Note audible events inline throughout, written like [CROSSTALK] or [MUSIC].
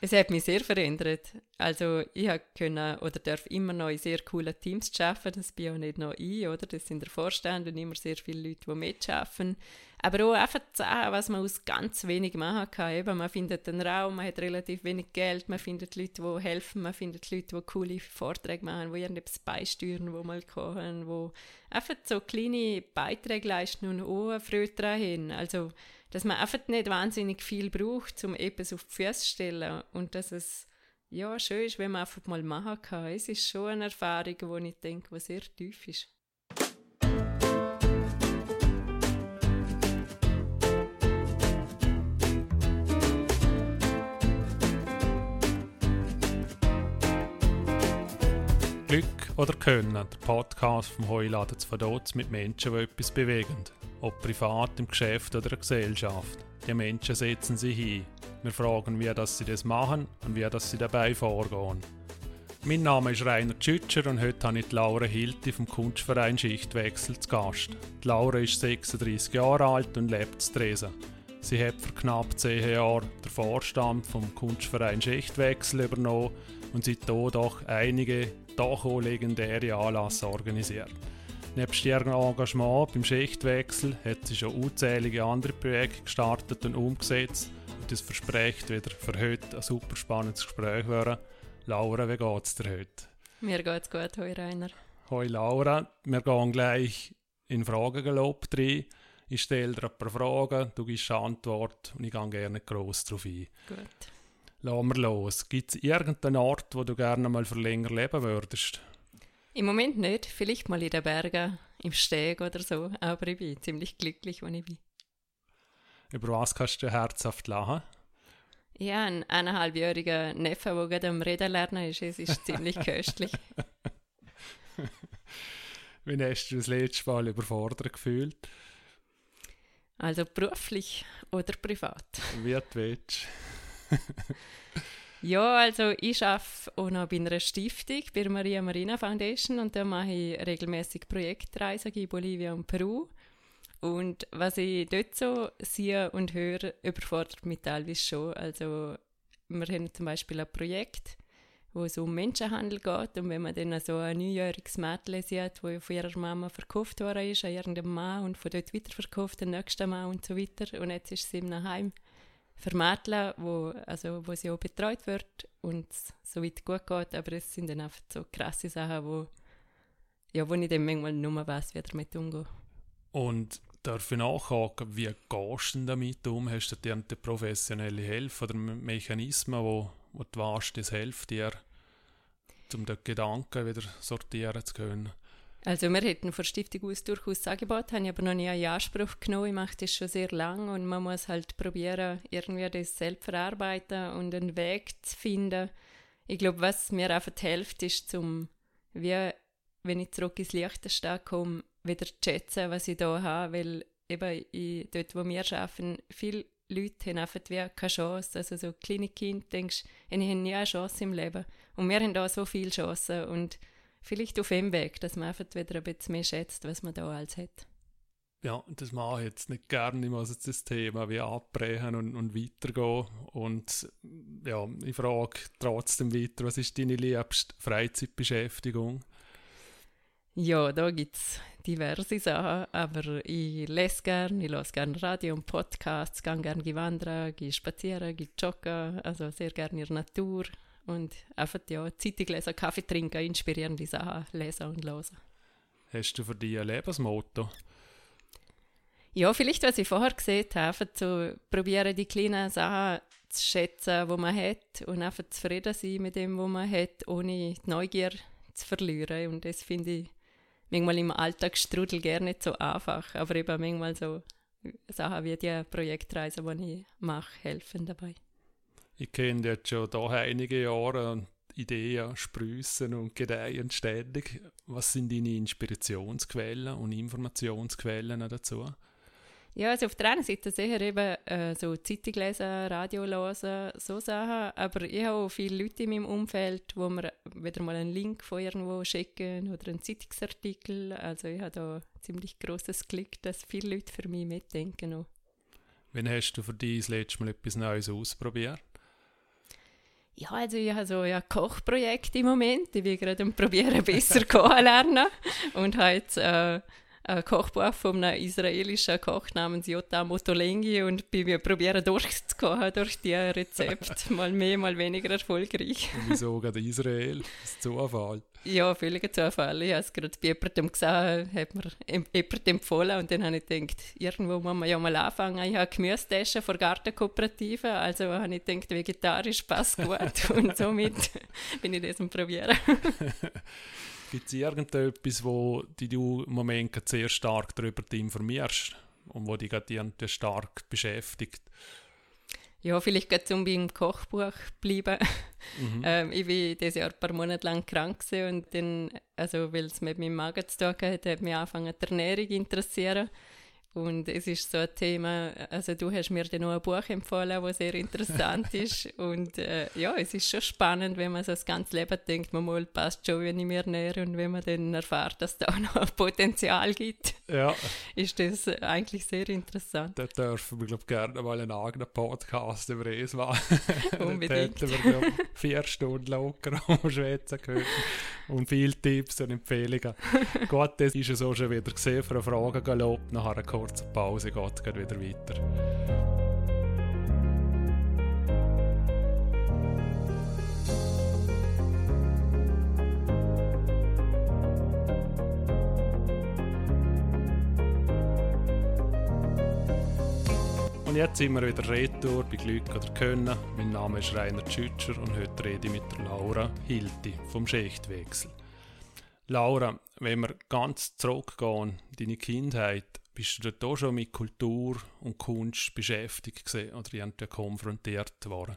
Es hat mich sehr verändert. Also ich können oder darf immer noch in sehr coolen Teams arbeiten. Das bin auch nicht noch ich, oder? Das sind der Vorstand und immer sehr viele Leute, die mitarbeiten. Aber auch einfach zu sagen, was man aus ganz wenig machen kann. Eben, man findet einen Raum, man hat relativ wenig Geld, man findet Leute, die helfen, man findet Leute, die coole Vorträge machen, die irgendetwas beisteuern, die mal kochen, die einfach so kleine Beiträge leisten und auch Freude daran haben. Also dass man einfach nicht wahnsinnig viel braucht, um etwas auf die Füße zu stellen und dass es ja, schön ist, wenn man einfach mal machen kann. Es ist schon eine Erfahrung, die ich denke, die sehr tief ist. Glück oder Können, der Podcast vom Heuladen zu Verdotz mit Menschen, die etwas bewegen ob privat, im Geschäft oder in der Gesellschaft. Die Menschen setzen sich hin. Wir fragen, wie das sie das machen und wie das sie dabei vorgehen. Mein Name ist Rainer Tschütscher und heute habe ich die Laura Hilti vom Kunstverein Schichtwechsel zu Gast. Die Laura ist 36 Jahre alt und lebt in Dresden. Sie hat vor knapp 10 Jahren den Vorstand vom Kunstverein Schichtwechsel übernommen und seitdem doch einige doch auch legendäre Anlässe organisiert. Nebst ihrem Engagement beim Schichtwechsel hat sie schon unzählige andere Projekte gestartet und umgesetzt. Und das verspricht wieder für heute ein super spannendes Gespräch werden. Laura, wie geht es dir heute? Mir geht es gut, hoi Rainer. Hoi Laura, wir gehen gleich in Fragengelob rein. Ich stelle dir ein paar Fragen, du gibst eine Antwort und ich gehe gerne gross darauf ein. Gut. Lassen wir los. Gibt es irgendeinen Ort, wo du gerne mal für länger leben würdest? Im Moment nicht. Vielleicht mal in den Bergen, im Steg oder so. Aber ich bin ziemlich glücklich, wo ich bin. Über was kannst du herzhaft lachen? Ja, ein eineinhalbjähriger Neffe, der gerade am Reden lernen ist. Es ist ziemlich [LAUGHS] köstlich. Wie hast du das letzte Mal überfordert gefühlt? Also beruflich oder privat? Wie du willst. [LAUGHS] Ja, also ich arbeite auch noch bei einer Stiftung, bei der Maria Marina Foundation und da mache ich regelmäßig Projektreisen in Bolivien und Peru. Und was ich dort so sehe und höre, überfordert mich teilweise schon. Also wir haben zum Beispiel ein Projekt, wo es um Menschenhandel geht und wenn man dann so ein neunjähriges Mädchen sieht, das von ihrer Mama verkauft worden ist an irgendeinem Mann und von dort weiterverkauft den nächsten Mann und so weiter und jetzt ist sie in einem Vermitteln, wo, also, wo sie auch betreut wird und so weit gut geht, aber es sind dann einfach so krasse Sachen, wo, ja, wo ich dann manchmal nur weiß, wie damit umgehen. Und darf ich nachhaken, wie gehst du damit um? Hast du dir eine professionelle Hilfe oder Mechanismen, wo, wo du weißt, das hilft dir, um den Gedanken wieder sortieren zu können? Also wir hätten von Stiftung aus durchaus Angebot, habe ich aber noch nie in Anspruch genommen. Ich mache das schon sehr lange und man muss halt probieren, irgendwie das selbst verarbeiten und einen Weg zu finden. Ich glaube, was mir einfach hilft, ist zum, wie, wenn ich zurück ins Liechtenstein komme, wieder zu schätzen, was ich da habe, weil eben ich, dort, wo wir arbeiten, viele Leute haben einfach wie keine Chance. Also so kleine Kinder, denkst ich habe nie eine Chance im Leben. Und wir haben da so viele Chancen und vielleicht auf dem Weg, dass man einfach wieder ein bisschen mehr schätzt, was man da alles hat. Ja, das mache ich jetzt nicht gerne. Ich muss jetzt das Thema wie abbrechen und, und weitergehen. Und ja, ich frage trotzdem weiter, was ist deine liebste Freizeitbeschäftigung? Ja, da gibt es diverse Sachen, aber ich lese gerne, ich höre gerne Radio und Podcasts, gehe gerne wandern, gehe spazieren, gehe joggen, also sehr gerne in der Natur, und einfach ja, Zeitung lesen, Kaffee trinken, inspirierende Sachen lesen und hören. Hast du für dich ein Lebensmotto? Ja, vielleicht, was ich vorher gesehen habe, einfach zu probieren, die kleinen Sachen zu schätzen, die man hat und einfach zufrieden sein mit dem, was man hat, ohne die Neugier zu verlieren. Und das finde ich manchmal im Alltagsstrudel gerne nicht so einfach, aber eben manchmal so Sachen wie die Projektreise, die ich mache, helfen dabei. Ich kenne jetzt schon da einige Jahre und Ideen sprießen und gedeihen ständig. Was sind deine Inspirationsquellen und Informationsquellen dazu? Ja, also auf der einen Seite sicher eben äh, so Zeitung lesen, Radio hören, so Sachen. Aber ich habe auch viele Leute in meinem Umfeld, wo mir wieder mal einen Link von irgendwo schicken oder einen Zeitungsartikel. Also ich habe da ziemlich großes Glück, dass viele Leute für mich mitdenken. Auch. Wann hast du für dich das letzte Mal etwas Neues ausprobiert? Ja, also ich habe so ein Kochprojekt im Moment. Ich will gerade probieren, [LAUGHS] besser [LAUGHS] kochen lernen. Und habe jetzt äh, ein Kochbuch von einem israelischen Koch namens Jota Motolengi und bin mir probieren durchzukochen durch die Rezepte. [LAUGHS] mal mehr, mal weniger erfolgreich. Und wieso gerade Israel? Das ist Zufall. Ja, völliger Zufall. Ich habe es gerade bei jemandem gesehen, hat mir jemand empfohlen und dann habe ich gedacht, irgendwo muss man ja mal anfangen. Ich habe Gemüsetaschen von Gartenkooperative, also habe ich gedacht, vegetarisch passt gut [LAUGHS] und somit bin ich das am Probieren. [LAUGHS] Gibt es irgendetwas, wo die du im Moment sehr stark darüber informierst und wo dich gerade stark beschäftigt? Ja, vielleicht geht um beim Kochbuch bleiben. Mhm. ähm, ich war dieses Jahr ein paar Monate lang krank und dann, also weil es mit meinem Magen zu tun hat, hat mich angefangen die Ernährung interessieren. Und es ist so ein Thema, also du hast mir dann noch ein Buch empfohlen, das sehr interessant [LAUGHS] ist. Und äh, ja, es ist schon spannend, wenn man so das ganze Leben denkt, man mal passt schon, wenn ich mir ernähre. Und wenn man dann erfährt, dass es da [LAUGHS] auch noch Potenzial gibt, ja. ist das eigentlich sehr interessant. Da dürfen wir, glaube ich, gerne mal einen eigenen Podcast über es machen. [LAUGHS] Unbedingt. Hätten wir, glaub, vier Stunden locker umschwätzen können. Und viele Tipps und Empfehlungen. Gut, das ist es auch schon wieder gesehen für eine Frage gelobt. Nachher kurze Pause geht es wieder weiter. Und jetzt sind wir wieder retour bei Glück oder Können. Mein Name ist Rainer Tschütscher und heute rede ich mit Laura Hilti vom Schichtwechsel. Laura, wenn wir ganz zurückgehen, deine Kindheit, bist du dort auch schon mit Kultur und Kunst beschäftigt gewesen, oder irgendwie konfrontiert worden?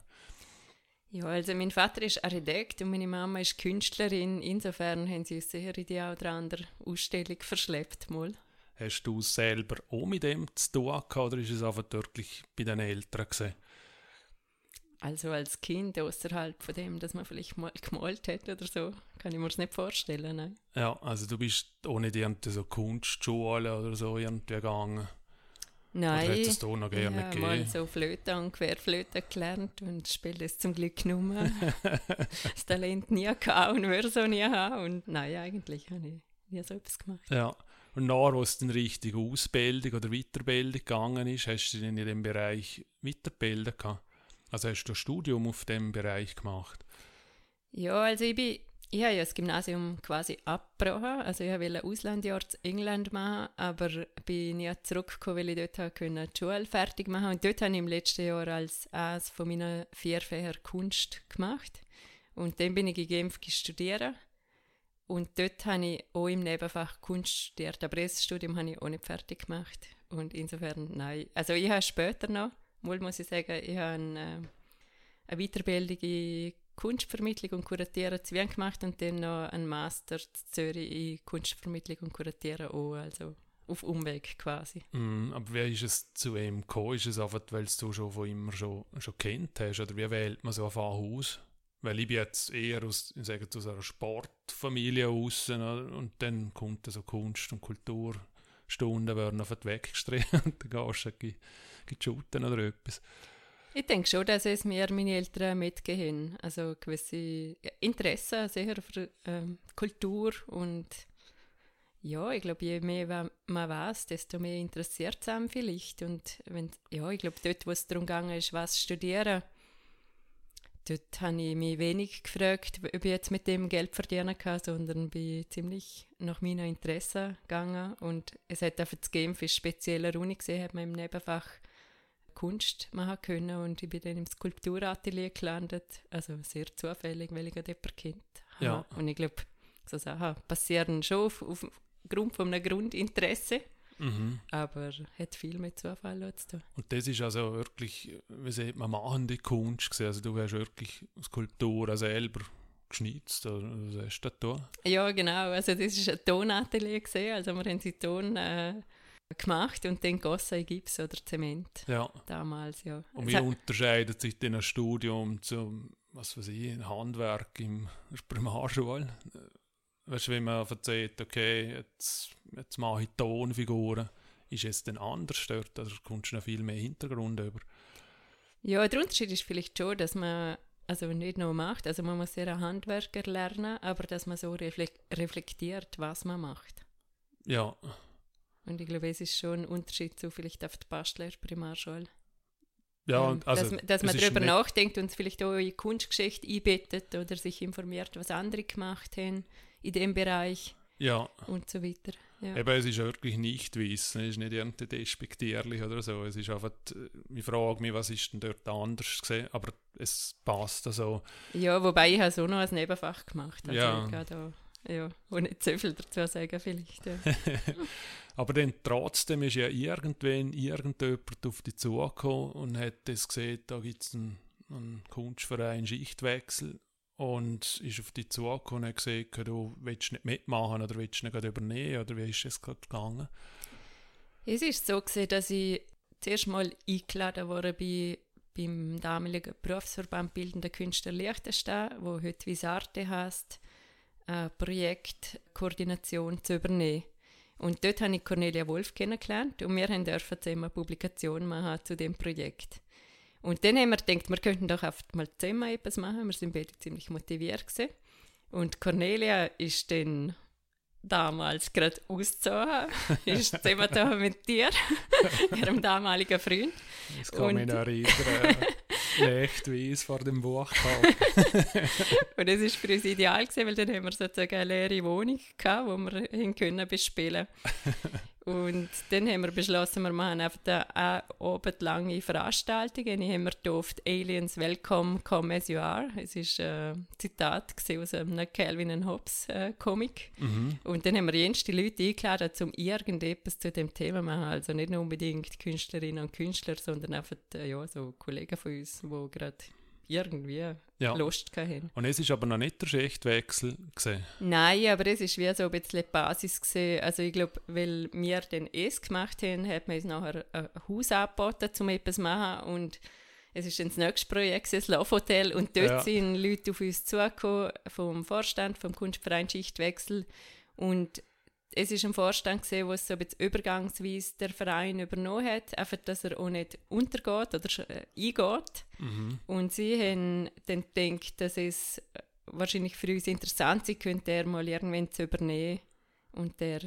Ja, also mein Vater ist Architekt und meine Mama ist Künstlerin. Insofern haben sie uns sicher in die eine oder andere Ausstellung verschleppt. Mal. Hast du selber auch mit dem zu tun gehabt, oder ist es einfach wirklich bei den Eltern gesehen? Also als Kind außerhalb von dem, dass man vielleicht mal gemalt hat oder so, kann ich mir das nicht vorstellen. Nein. Ja, also du bist auch nicht irgendwie so Kunstschule oder so irgendwie gegangen? Nein, oder hättest du noch gerne ich habe mal so Flöte und Querflöte gelernt und spiele es zum Glück nur [LAUGHS] das Talent nie gehabt und würde so nie haben. Und nein, eigentlich habe ich nie so etwas gemacht. Ja, und nachher, wo es dann richtig Ausbildung oder Weiterbildung gegangen ist, hast du dich in dem Bereich weiterbilden gehabt? Also hast du ein Studium auf dem Bereich gemacht? Ja, also ich bin ich habe ja das Gymnasium quasi abgebrochen. Also ich wollte ein Auslandjahr in England machen, aber bin nie zurückgekommen, weil ich dort die Schule fertig machen Und dort habe ich im letzten Jahr als eines von meinen vier Fächern Kunst gemacht. Und dann bin ich in Genf studieren. Und dort habe ich auch im Nebenfach Kunst studiert, aber das Studium habe ich auch nicht fertig gemacht. Und insofern, nein. Also ich habe später noch Mal muss ich sagen, ich habe eine, äh, eine Weiterbildung in Kunstvermittlung und Kuratieren zu Wien gemacht und dann noch einen Master zu Zürich in Kunstvermittlung und Kuratieren auch, also auf Umweg quasi. Mm, aber wie ist es zu ihm gekommen? Ist es einfach, weil du schon von immer schon, schon kennt hast? Oder wie wählt man so ein Haus? Weil ich bin jetzt eher aus, ich sage, aus einer Sportfamilie raus und dann kommt so Kunst- und Kulturstunden werden einfach weggestrichen [LAUGHS] und dann gehst du shooten oder etwas? Ich denke schon, dass es mir meine Eltern mitgehen. Also gewisse Interesse sehr für ähm, Kultur und ja, ich glaube, je mehr man weiß, desto mehr interessiert es einem vielleicht. Und wenn, ja, ich glaube, dort, wo es darum ging, ist, was studieren, dort habe ich mich wenig gefragt, ob ich jetzt mit dem Geld verdienen kann, sondern bin ziemlich nach meinen Interessen gegangen. Und es hat auch für das Game für spezielle Uni gesehen, hat man im Nebenfach Kunst machen können und ich bin dann im Skulpturatelier gelandet. Also sehr zufällig, weil ich gerade jemanden kennt ja. Und ich glaube, so Sachen passieren schon auf, aufgrund von einem Grundinteresse. Mhm. Aber hat viel mit Zufall zu tun. Und das ist also wirklich, wie sieht man, machende Kunst gesehen. Also du hast wirklich Skulpturen selber geschnitzt oder was hast du da Ja, genau. Also das war ein Tonatelier gesehen. Also wir haben sie Ton äh, gemacht und dann gossen in Gips oder Zement. Ja. Damals, ja. Und wie unterscheidet sich denn ein Studium zum, was weiß ich, ein Handwerk der Primarschule? Weißt du, wenn man erzählt, okay, jetzt, jetzt mache ich Tonfiguren, ist es dann anders dort? Also kommst du noch viel mehr Hintergrund über? Ja, der Unterschied ist vielleicht schon, dass man also nicht nur macht, also man muss sehr ein Handwerker lernen, aber dass man so reflektiert, was man macht. Ja. Und ich glaube, es ist schon ein Unterschied zu vielleicht auf der Bastler Primarschule. Ja, ähm, also, dass, dass man darüber nachdenkt und vielleicht auch in Kunstgeschichte einbettet oder sich informiert, was andere gemacht haben in dem Bereich ja. und so weiter. Ja. Eben, es ist wirklich nicht wissen, es ist nicht irgendwie despektierlich oder so. Es ist einfach, äh, ich frage mich, was ist denn dort anders gesehen, aber es passt also. Ja, wobei ich es auch noch als Nebenfach gemacht habe. Also, ja, und nicht so viel dazu sagen vielleicht. Ja. [LAUGHS] aber dann trotzdem ist ja irgendwann irgendjemand auf dich zugekommen und hat das gesehen, da gibt es einen, einen Kunstverein Schichtwechsel und ist auf dich zugekommen und hat gesagt, du willst nicht mitmachen oder willst nicht übernehmen oder wie ist es gerade gegangen? Es ist so gewesen, dass ich zuerst mal eingeladen wurde bei, beim damaligen Berufsverband Bildende Künstler Liechtenstein, wo heute Visarte heißt, eine Projektkoordination zu übernehmen. Und dort habe ich Cornelia Wolf kennengelernt und wir haben dürfen zusammen eine Publikation machen zu dem Projekt. Und dann haben wir gedacht, wir könnten doch oft mal zusammen etwas machen. Wir sind beide ziemlich motiviert gewesen. Und Cornelia ist dann damals gerade ausgezogen, [LAUGHS] ist zusammen mit dir, [LAUGHS] ihrem damaligen Freund. Das kann mich noch erinnern. [LAUGHS] Leichtweise vor dem Buchtag. [LAUGHS] und das war für uns ideal, gewesen, weil dann haben wir sozusagen eine leere Wohnung gehabt, wo wir hin können bespielen und dann haben wir beschlossen, wir machen einfach eine lange Veranstaltung. Und ich habe mir gedacht, Aliens Welcome, come as you are. Es war ein Zitat aus einem Calvin Hobbes äh, Comic. Mhm. Und dann haben wir jenste Leute eingeladen, um irgendetwas zu dem Thema zu machen. Also nicht nur unbedingt Künstlerinnen und Künstler, sondern einfach äh, ja, so Kollegen von uns, die gerade irgendwie ja. Lust hatten. Und es ist aber noch nicht der Schichtwechsel gesehen. Nein, aber es ist wie so ein bisschen die Basis gesehen. Also ich glaube, weil wir den es gemacht haben, hat man uns nachher ein Haus angeboten, um etwas zu machen und es ist das nächste Projekt, das Love Hotel und dort ja. sind Leute auf uns zugekommen vom Vorstand, vom Kunstverein Schichtwechsel und es ist ein Vorstand gesehen, wo es so ein bisschen übergangsweise der Verein übernommen hat, einfach, dass er auch nicht untergeht oder äh, eingeht. Mhm. Und sie haben dann gedacht, dass es wahrscheinlich für uns interessant sein könnte, er mal irgendwann zu übernehmen und der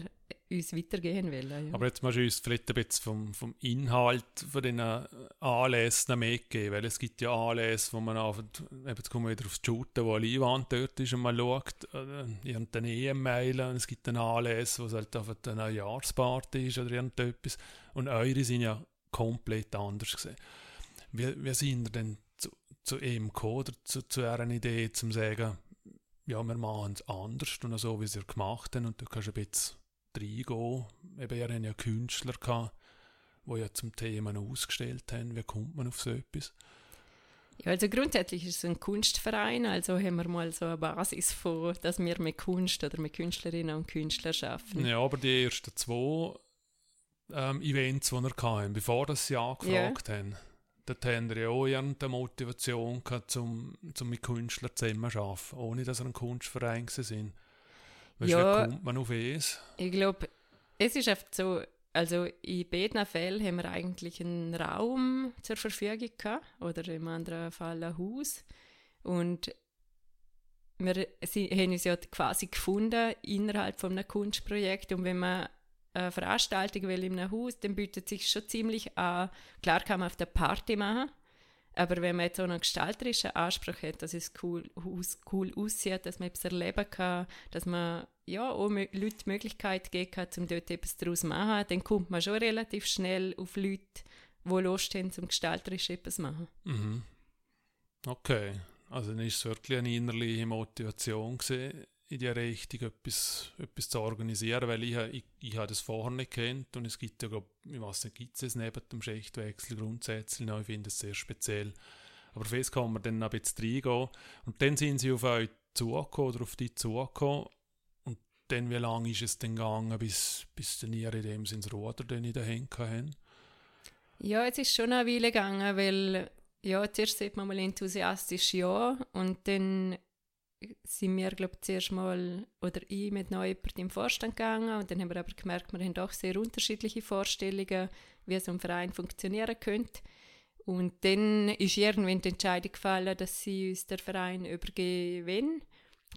uns weitergehen will. Ja. Aber jetzt musst du uns vielleicht ein bisschen vom, vom Inhalt von den Anlässen mitgeben, weil es gibt ja Anlässe, wo man auf, jetzt kommen wir wieder aufs Shooten, wo eine Leinwand dort ist und man schaut, äh, irgendeine E-Mail und es gibt einen Anlässe, wo es halt auf eine Jahresparty ist oder irgendetwas und eure sind ja komplett anders gesehen. Wie, wie sind ihr denn zu, zu ihm oder zu, zu einer Idee, zum zu sagen, ja, wir machen es anders und so, wie sie es gemacht haben und du kannst ein bisschen reingehen. Eben, ihr habt ja Künstler gehabt, die ja zum Thema ausgestellt haben. Wie kommt man auf so etwas? Ja, also grundsätzlich ist es ein Kunstverein, also haben wir mal so eine Basis von, dass wir mit Kunst oder mit Künstlerinnen und Künstlern arbeiten. Ja, aber die ersten zwei ähm, Events, die wir hatten, bevor das sie angefragt yeah. haben, dort haben wir ja auch eine Motivation gehabt, um, um mit Künstlern zusammenzuarbeiten, ohne dass wir ein Kunstverein sind. Weißt ja, wie kommt man auf es? Ich glaube, es ist oft so, also in beiden Fällen haben wir eigentlich einen Raum zur Verfügung gehabt, oder im anderen Fall ein Haus. Und wir sie, haben uns ja quasi gefunden innerhalb von einem Kunstprojekt. Und wenn man eine Veranstaltung will in einem Haus, dann bietet sich schon ziemlich an. Klar kann man auf der Party machen, aber wenn man jetzt auch einen gestalterischen Anspruch hat, dass es cool, cool aussieht, dass man etwas erleben kann, dass man ja, auch Leuten die Möglichkeit geben kann, um dort etwas daraus zu machen, dann kommt man schon relativ schnell auf Leute, die Lust haben, zum gestalterisch etwas zu machen. Mhm. Okay, also dann ist es wirklich eine innerliche Motivation gewesen, in die Richtung etwas, etwas zu organisieren, weil ich, ich, ich habe das vorher nicht kennt und es gibt ja, glaub, ich weiß nicht, gibt es neben dem Schichtwechsel grundsätzlich noch, ich finde es sehr speziell. Aber fest kann man dann ein bisschen reingehen und dann sind sie auf euch zugekommen oder auf dich zugekommen und dann, wie lange ist es denn gegangen, bis, bis dann ihr in dem Sinne Ruder den Händen haben? Ja, es ist schon eine Weile gegangen, weil ja, zuerst sieht man mal enthusiastisch ja und dann sind wir, glaube ich, zuerst mal, oder ich mit noch jemandem im Vorstand gegangen und dann haben wir aber gemerkt, wir haben doch sehr unterschiedliche Vorstellungen, wie so ein Verein funktionieren könnte. Und dann ist irgendwann die Entscheidung gefallen, dass sie uns der Verein übergeben wollen,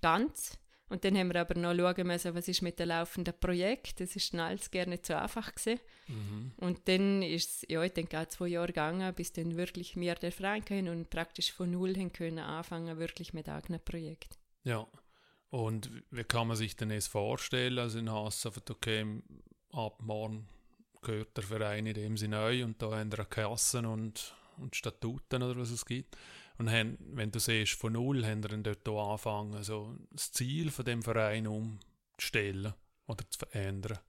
ganz. Und dann haben wir aber noch schauen müssen, was ist mit dem laufenden Projekt. Das ist dann alles gerne nicht so einfach gewesen. Mhm. Und dann ist es, ja, ich denke auch zwei Jahre gegangen, bis dann wirklich wir der Verein können und praktisch von Null hin können anfangen, wirklich mit eigenem Projekt. Ja. Und wie kann man sich denn das vorstellen? Also in Hassafen, okay, ab morgen gehört der Verein in dem Sinne neu und da haben wir Kassen und, und Statuten oder was es gibt. Und haben, wenn du siehst, von null haben wir dann dort angefangen, also das Ziel von dem Verein umzustellen oder zu verändern.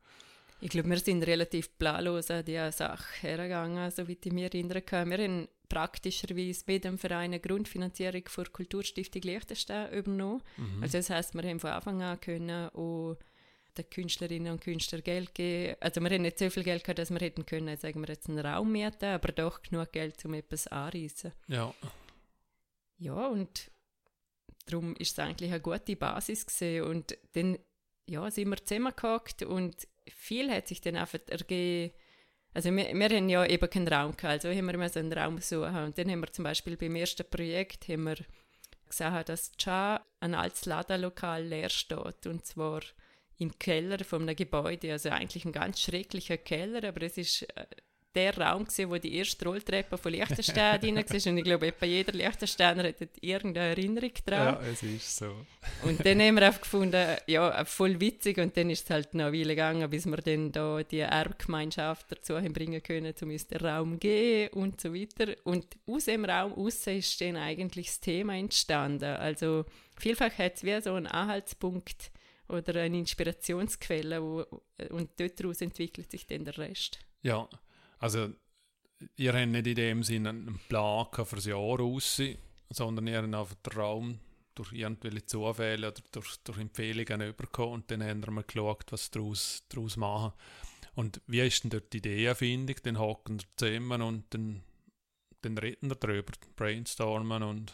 Ich glaube, wir sind relativ planlos an diese Sache hergegangen, soweit ich mich erinnern kann. Wir haben praktischerweise mit dem Verein eine Grundfinanzierung für die Kulturstiftung Liechtenstein übernommen. Mhm. Also das heisst, wir haben von Anfang an können auch den Künstlerinnen und Künstlern Geld geben. Also wir haben nicht so viel Geld gehabt, dass wir hätten können, sagen wir jetzt einen Raum mieten, aber doch genug Geld, um etwas anzureisen. Ja. Ja, und darum ist es eigentlich eine gute Basis gesehen und dann ja, sind wir zusammengehockt und viel hat sich dann einfach ergeben. Also wir, wir haben ja eben keinen Raum gehabt, also haben wir einen Raum suchen und dann haben wir zum Beispiel beim ersten Projekt haben wir gesehen, dass Cha ein altes Ladenlokal leer steht. Und zwar im Keller von einem Gebäude, also eigentlich ein ganz schrecklicher Keller, aber es ist äh, der Raum gewesen, wo die erste Rolltreppe von Liechtenstein [LAUGHS] drin war. Und ich glaube, etwa jeder Liechtensteiner hat irgendeine Erinnerung daran. Ja, es ist so. Und dann haben wir einfach gefunden, ja, voll witzig. Und dann ist es halt noch eine Weile gegangen, bis wir dann da die Erbgemeinschaft dazu haben bringen können, um uns den Raum gehen und so weiter. Und aus dem Raum raus ist dann eigentlich das Thema entstanden. Also vielfach hat es wie so einen Anhaltspunkt oder eine Inspirationsquelle wo, und daraus entwickelt sich dann der Rest. Ja, also ihr habt nicht in dem Sinne einen Plan für das Jahr raus, sondern ihr habt einfach den Raum durch irgendwelche Zufälle oder durch, durch Empfehlungen bekommen und dann haben wir mal geschaut, was daraus, daraus machen. Und wie ist denn dort die Ideenfindung? Dann hocken wir zusammen und dann, dann reden wir darüber, brainstormen und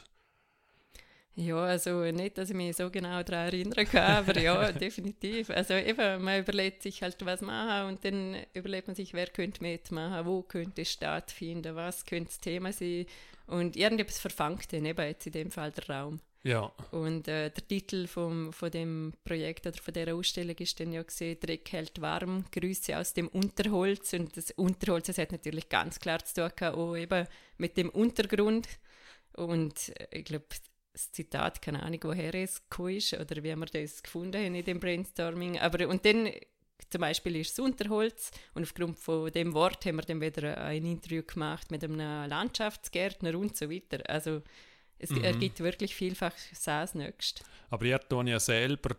ja, also nicht, dass ich mich so genau daran erinnern kann, [LAUGHS] aber ja, definitiv. Also eben, man überlegt sich halt, was machen und dann überlegt man sich, wer könnte mitmachen, wo könnte es stattfinden, was könnte das Thema sein und irgendetwas verfangt dann eben jetzt in dem Fall der Raum. Ja. Und äh, der Titel vom, von dem Projekt oder von der Ausstellung ist dann ja gesehen, Dreck hält warm, Grüße aus dem Unterholz und das Unterholz, das hat natürlich ganz klar zu tun gehabt, auch eben mit dem Untergrund und äh, ich glaube, das Zitat, keine Ahnung, woher es ist oder wie wir das gefunden haben in dem Brainstorming. Aber, und dann zum Beispiel ist es Unterholz und aufgrund von dem Wort haben wir dann wieder ein Interview gemacht mit einem Landschaftsgärtner und so weiter. Also es mhm. ergibt wirklich vielfach das Nächste. Aber ihr tun ja selber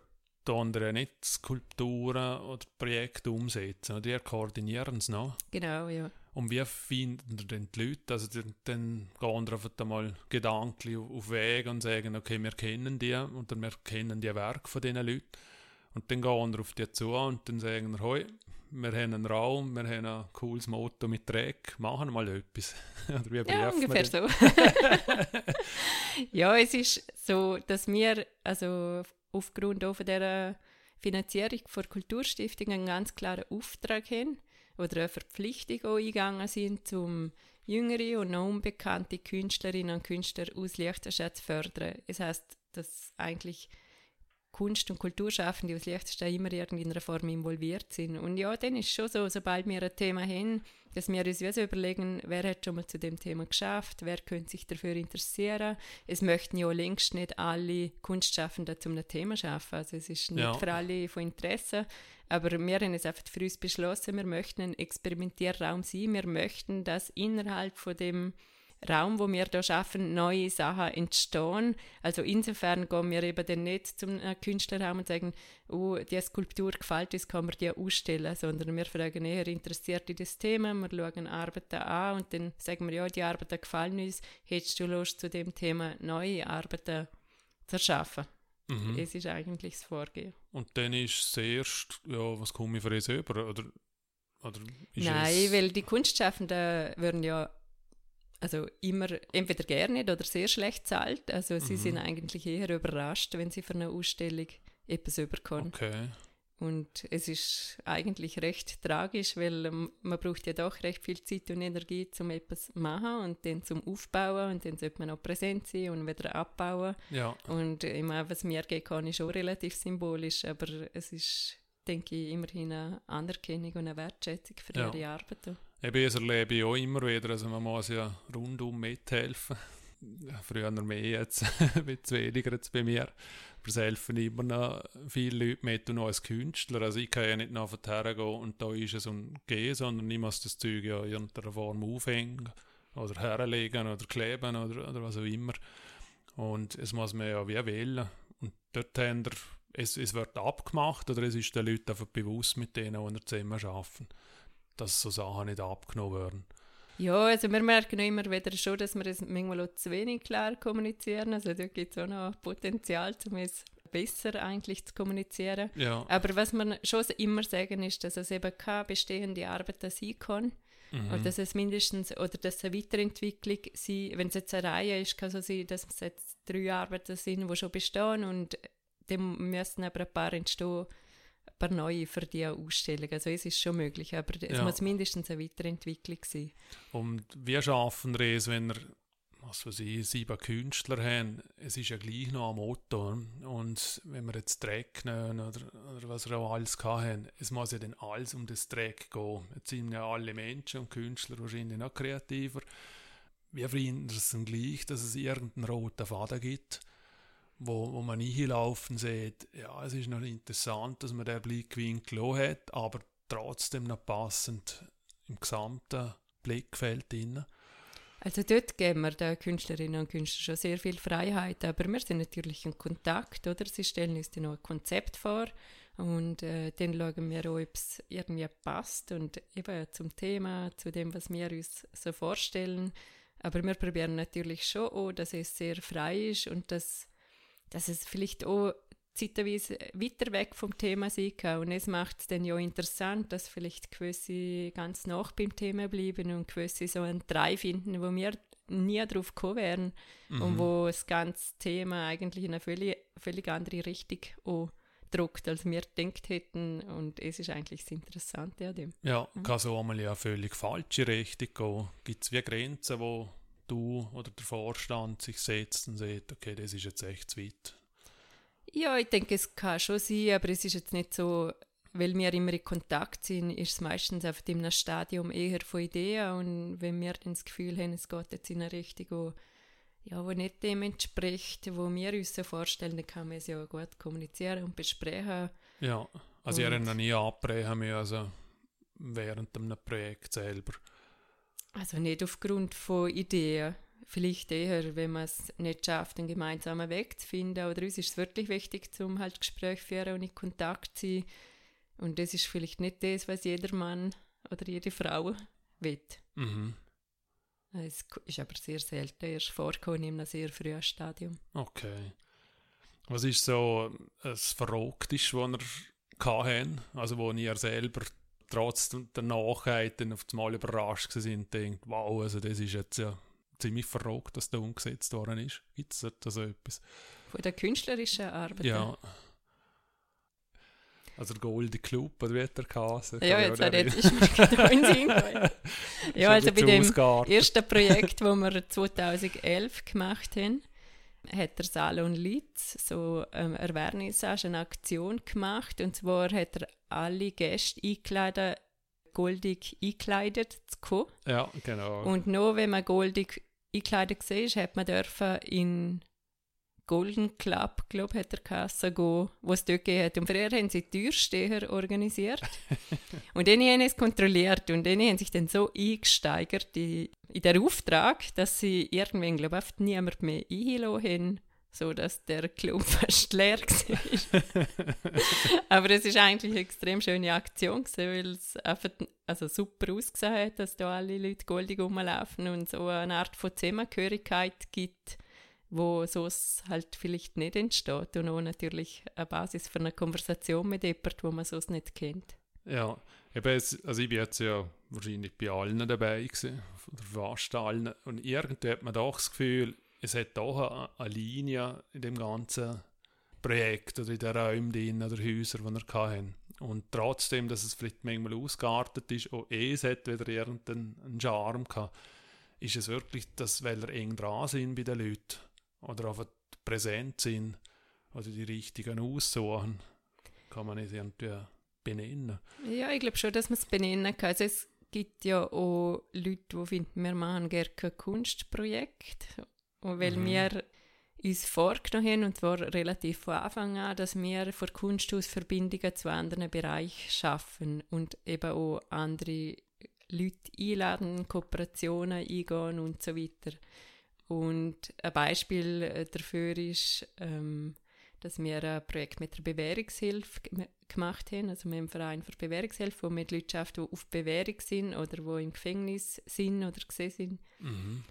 ja nicht Skulpturen oder Projekte umsetzen, oder ihr koordinieren es noch? Genau, ja. Und wie finden denn die Leute? Also dann, dann gehen einfach einmal gedanklich auf Weg und sagen, okay, wir kennen die oder wir kennen die Werke von diesen Leuten. Und dann gehen wir auf die zu und dann sagen hoi, wir haben einen Raum, wir haben ein cooles Motto mit Dreck, machen wir mal etwas. [LAUGHS] Oder wie ja, ungefähr so. [LAUGHS] [LAUGHS] ja, es ist so, dass wir also aufgrund auch dieser Finanzierung der Kulturstiftung einen ganz klaren Auftrag haben oder eine Verpflichtung auch eingegangen sind, um jüngere und noch unbekannte Künstlerinnen und Künstler aus Liechtenstein zu fördern. Das heißt, dass eigentlich Kunst- und Kulturschaffende aus Liechtenstein immer in irgendeiner Form involviert sind. Und ja, dann ist es schon so, sobald wir ein Thema haben, dass wir uns so überlegen, wer hat schon mal zu dem Thema geschafft, wer könnte sich dafür interessieren. Es möchten ja längst nicht alle Kunstschaffenden zum Thema schaffen, also es ist nicht ja. für alle von Interesse, aber wir haben es einfach für uns beschlossen, wir möchten ein Experimentierraum sein, wir möchten, dass innerhalb von dem Raum, wo wir da schaffen, neue Sachen entstehen. Also insofern gehen wir eben dann nicht zum äh, Künstlerraum und sagen, oh, die Skulptur gefällt uns, kann man die ausstellen, sondern wir fragen eher, interessiert dich das Thema, wir schauen Arbeiten an und dann sagen wir, ja, die Arbeiten gefallen uns, hättest du Lust, zu dem Thema neue Arbeiten zu erschaffen? Mhm. Es ist eigentlich das Vorgehen. Und dann ist zuerst, ja, was komme ich für uns über? Oder, oder Nein, weil die Kunstschaffenden würden ja also immer entweder gerne oder sehr schlecht zahlt. Also sie mhm. sind eigentlich eher überrascht, wenn sie für eine Ausstellung etwas überkommen. Okay. Und es ist eigentlich recht tragisch, weil ähm, man braucht ja doch recht viel Zeit und Energie, um etwas zu machen und dann zum Aufbauen und dann sollte man auch präsent sein und wieder abbauen. Ja. Und ich meine, was mir geben kann, ist auch relativ symbolisch, aber es ist, denke ich, immerhin eine Anerkennung und eine Wertschätzung für Ja. ihre Arbeit. Eben, das erlebe ich auch immer wieder. Also man muss ja rundum mithelfen. Ja, Früher mehr, jetzt [LAUGHS] wird es weniger jetzt bei mir. Aber es helfen immer noch viele Leute mit, und auch als Künstler. Also ich kann ja nicht einfach hergehen und da ist es und gehen, sondern ich muss das Zeug ja in irgendeiner Form aufhängen oder herlegen oder kleben oder, oder was auch immer. Und es muss man ja wie wählen. Und dort haben wir, es, es wird abgemacht oder es ist den Leuten einfach bewusst mit denen, die zusammen arbeiten, dass so Sachen nicht abgenommen werden. Ja, also wir merken immer wieder schon, dass wir es manchmal auch zu wenig klar kommunizieren. Also da gibt es auch noch Potenzial, um es besser eigentlich zu kommunizieren. Ja. Aber was wir schon immer sagen, ist, dass es eben keine bestehende Arbeit sein kann. Mhm. Oder dass es mindestens, oder dass es eine Weiterentwicklung sein, wenn es jetzt eine Reihe ist, kann es so sein, dass es jetzt drei Arbeiten sind, die schon bestehen und dann müssen aber ein paar entstehen, paar neue für die Ausstellung. Also es ist schon möglich, aber es Ja. muss mindestens eine Weiterentwicklung sein. Und wir schaffen es, wenn wir, was weiß ich, sieben Künstler haben, es ist ja gleich noch ein Motto. Und wenn wir jetzt Dreck nehmen oder, oder was wir auch alles haben, es muss ja dann alles um das Dreck gehen. Jetzt sind ja alle Menschen und Künstler wahrscheinlich noch kreativer. Wir finden es dann gleich, dass es irgendeinen roten Faden gibt, wo, wo man hinlaufen sieht, ja, es ist noch interessant, dass man den Blickwinkel auch hat, aber trotzdem noch passend im gesamten Blickfeld drin. Also dort geben wir den Künstlerinnen und Künstlern schon sehr viel Freiheit, aber wir sind natürlich in Kontakt, oder? Sie stellen uns dann noch ein Konzept vor und äh, dann schauen wir auch, ob es irgendwie passt und eben zum Thema, zu dem, was wir uns so vorstellen. Aber wir probieren natürlich schon auch, dass es sehr frei ist und dass, dass es vielleicht auch zeitweise weiter weg vom Thema sein kann. Und es macht es dann ja interessant, dass vielleicht gewisse ganz nach beim Thema bleiben und gewisse so einen Drei finden, wo wir nie drauf gekommen wären und wo das ganze Thema eigentlich in eine völlig, völlig andere Richtung auch druckt, als wir gedacht hätten. Und es ist eigentlich das Interessante an dem. Ja, kann so einmal ja völlig falsche Richtung gehen. Gibt es wie Grenzen, wo du oder der Vorstand sich setzt und sagt, okay, das ist jetzt echt zu weit. Ja, ich denke, es kann schon sein, aber es ist jetzt nicht so, weil wir immer in Kontakt sind, ist es meistens auf dem Stadium eher von Ideen und wenn wir dann das Gefühl haben, es geht jetzt in eine Richtung, wo, ja, wo nicht dem entspricht, wo wir uns so vorstellen, dann kann man es ja gut kommunizieren und besprechen. Ja, also ich Und- habe noch nie abbrechen müssen, also während einem Projekt selber. Also nicht aufgrund von Ideen. Vielleicht eher, wenn man es nicht schafft, einen gemeinsamen Weg zu finden. Oder uns ist es wirklich wichtig, zum halt Gespräch führen und in Kontakt zu sein. Und das ist vielleicht nicht das, was jeder Mann oder jede Frau will. Mhm. Es ist aber sehr selten erst vorgekommen in einem sehr frühen Stadium. Okay. Was ist so das Verrückteste, was ihr hatten? Also wo ihr selber trotz der Nachheit dann auf einmal überrascht sind und denkt, wow, also das ist jetzt ja ziemlich verrückt, dass da umgesetzt worden ist. Gibt es da so etwas? Von der künstlerischen Arbeit. Ja. Also der Golden Club, oder wie hat der geheißen? Ja, jetzt, auch jetzt ist mir gerade in Sinn. [LAUGHS] Ja, also bei dem Ausgarten. erste Projekt, das wir [LAUGHS] 2011 gemacht haben, hat der Salon Litz so ähm, eine Vernissage, eine Aktion gemacht. Und zwar hat er alle Gäste eingeladen, goldig eingekleidet zu kommen. Ja, genau. Und nur wenn man goldig eingekleidet war, hat man dürfen in Golden Club, glaube ich, hat er geheißen, gehen, wo es dort gegeben hat. Und früher haben sie Türsteher organisiert. [LAUGHS] und dann haben sie es kontrolliert und dann haben sich dann so eingesteigert in, in den Auftrag, dass sie irgendwann, glaube ich, niemand mehr eingeladen haben, sodass der Club [LAUGHS] fast leer war. [LAUGHS] Aber es ist eigentlich eine extrem schöne Aktion weil es einfach also super ausgesehen hat, dass da alle Leute goldig rumlaufen und so eine Art von Zusammengehörigkeit gibt, wo sonst halt vielleicht nicht entsteht und auch natürlich eine Basis für eine Konversation mit jemandem, wo man sonst nicht kennt. Ja, eben also ich bin jetzt ja wahrscheinlich bei allen dabei gewesen, oder fast allen. Und irgendwie hat man doch das Gefühl, es hat doch eine, Linie in dem ganzen Projekt oder in den Räumen drin oder Häusern, die wir hatten. Und trotzdem, dass es vielleicht manchmal ausgeartet ist, auch es hat wieder irgendeinen Charme gehabt, ist es wirklich, dass, weil er eng dran sind bei den Leuten oder einfach präsent sind oder die richtigen aussuchen, kann man es irgendwie benennen. Ja, ich glaube schon, dass man es benennen kann. Also es gibt ja auch Leute, die finden, wir machen gerne kein Kunstprojekt. Und weil mhm. wir uns vorgenommen haben, und zwar relativ von Anfang an, dass wir von Kunst aus Verbindungen zu anderen Bereichen schaffen und eben auch andere Leute einladen, Kooperationen eingehen und so weiter. Und ein Beispiel äh, dafür ist, ähm, dass wir ein Projekt mit der Bewährungshilfe gemacht haben, also mit dem Verein für Bewährungshilfe, wo wir Leute die auf Bewährung sind oder wo im Gefängnis sind oder gesehen sind. Mhm.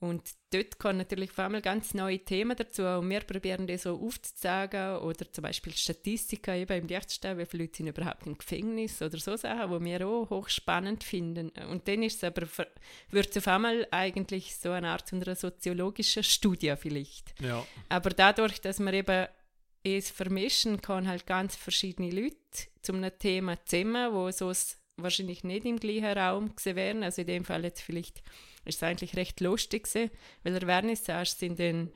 Und dort kommen natürlich vor allem ganz neue Themen dazu und wir probieren das so aufzuzeigen oder zum Beispiel Statistiken eben im Lichtstau, wie viele Leute sind überhaupt im Gefängnis oder so Sachen, die wir auch hochspannend finden. Und dann ist es aber, wird es auf einmal eigentlich so eine Art einer soziologischen Studie vielleicht. Ja. Aber dadurch, dass man eben es vermischen kann halt ganz verschiedene Leute zu einem Thema zusammen, wo so wahrscheinlich nicht im gleichen Raum gesehen werden. Also in dem Fall jetzt vielleicht ist es eigentlich recht lustig gewesen, weil der Vernissage sind dann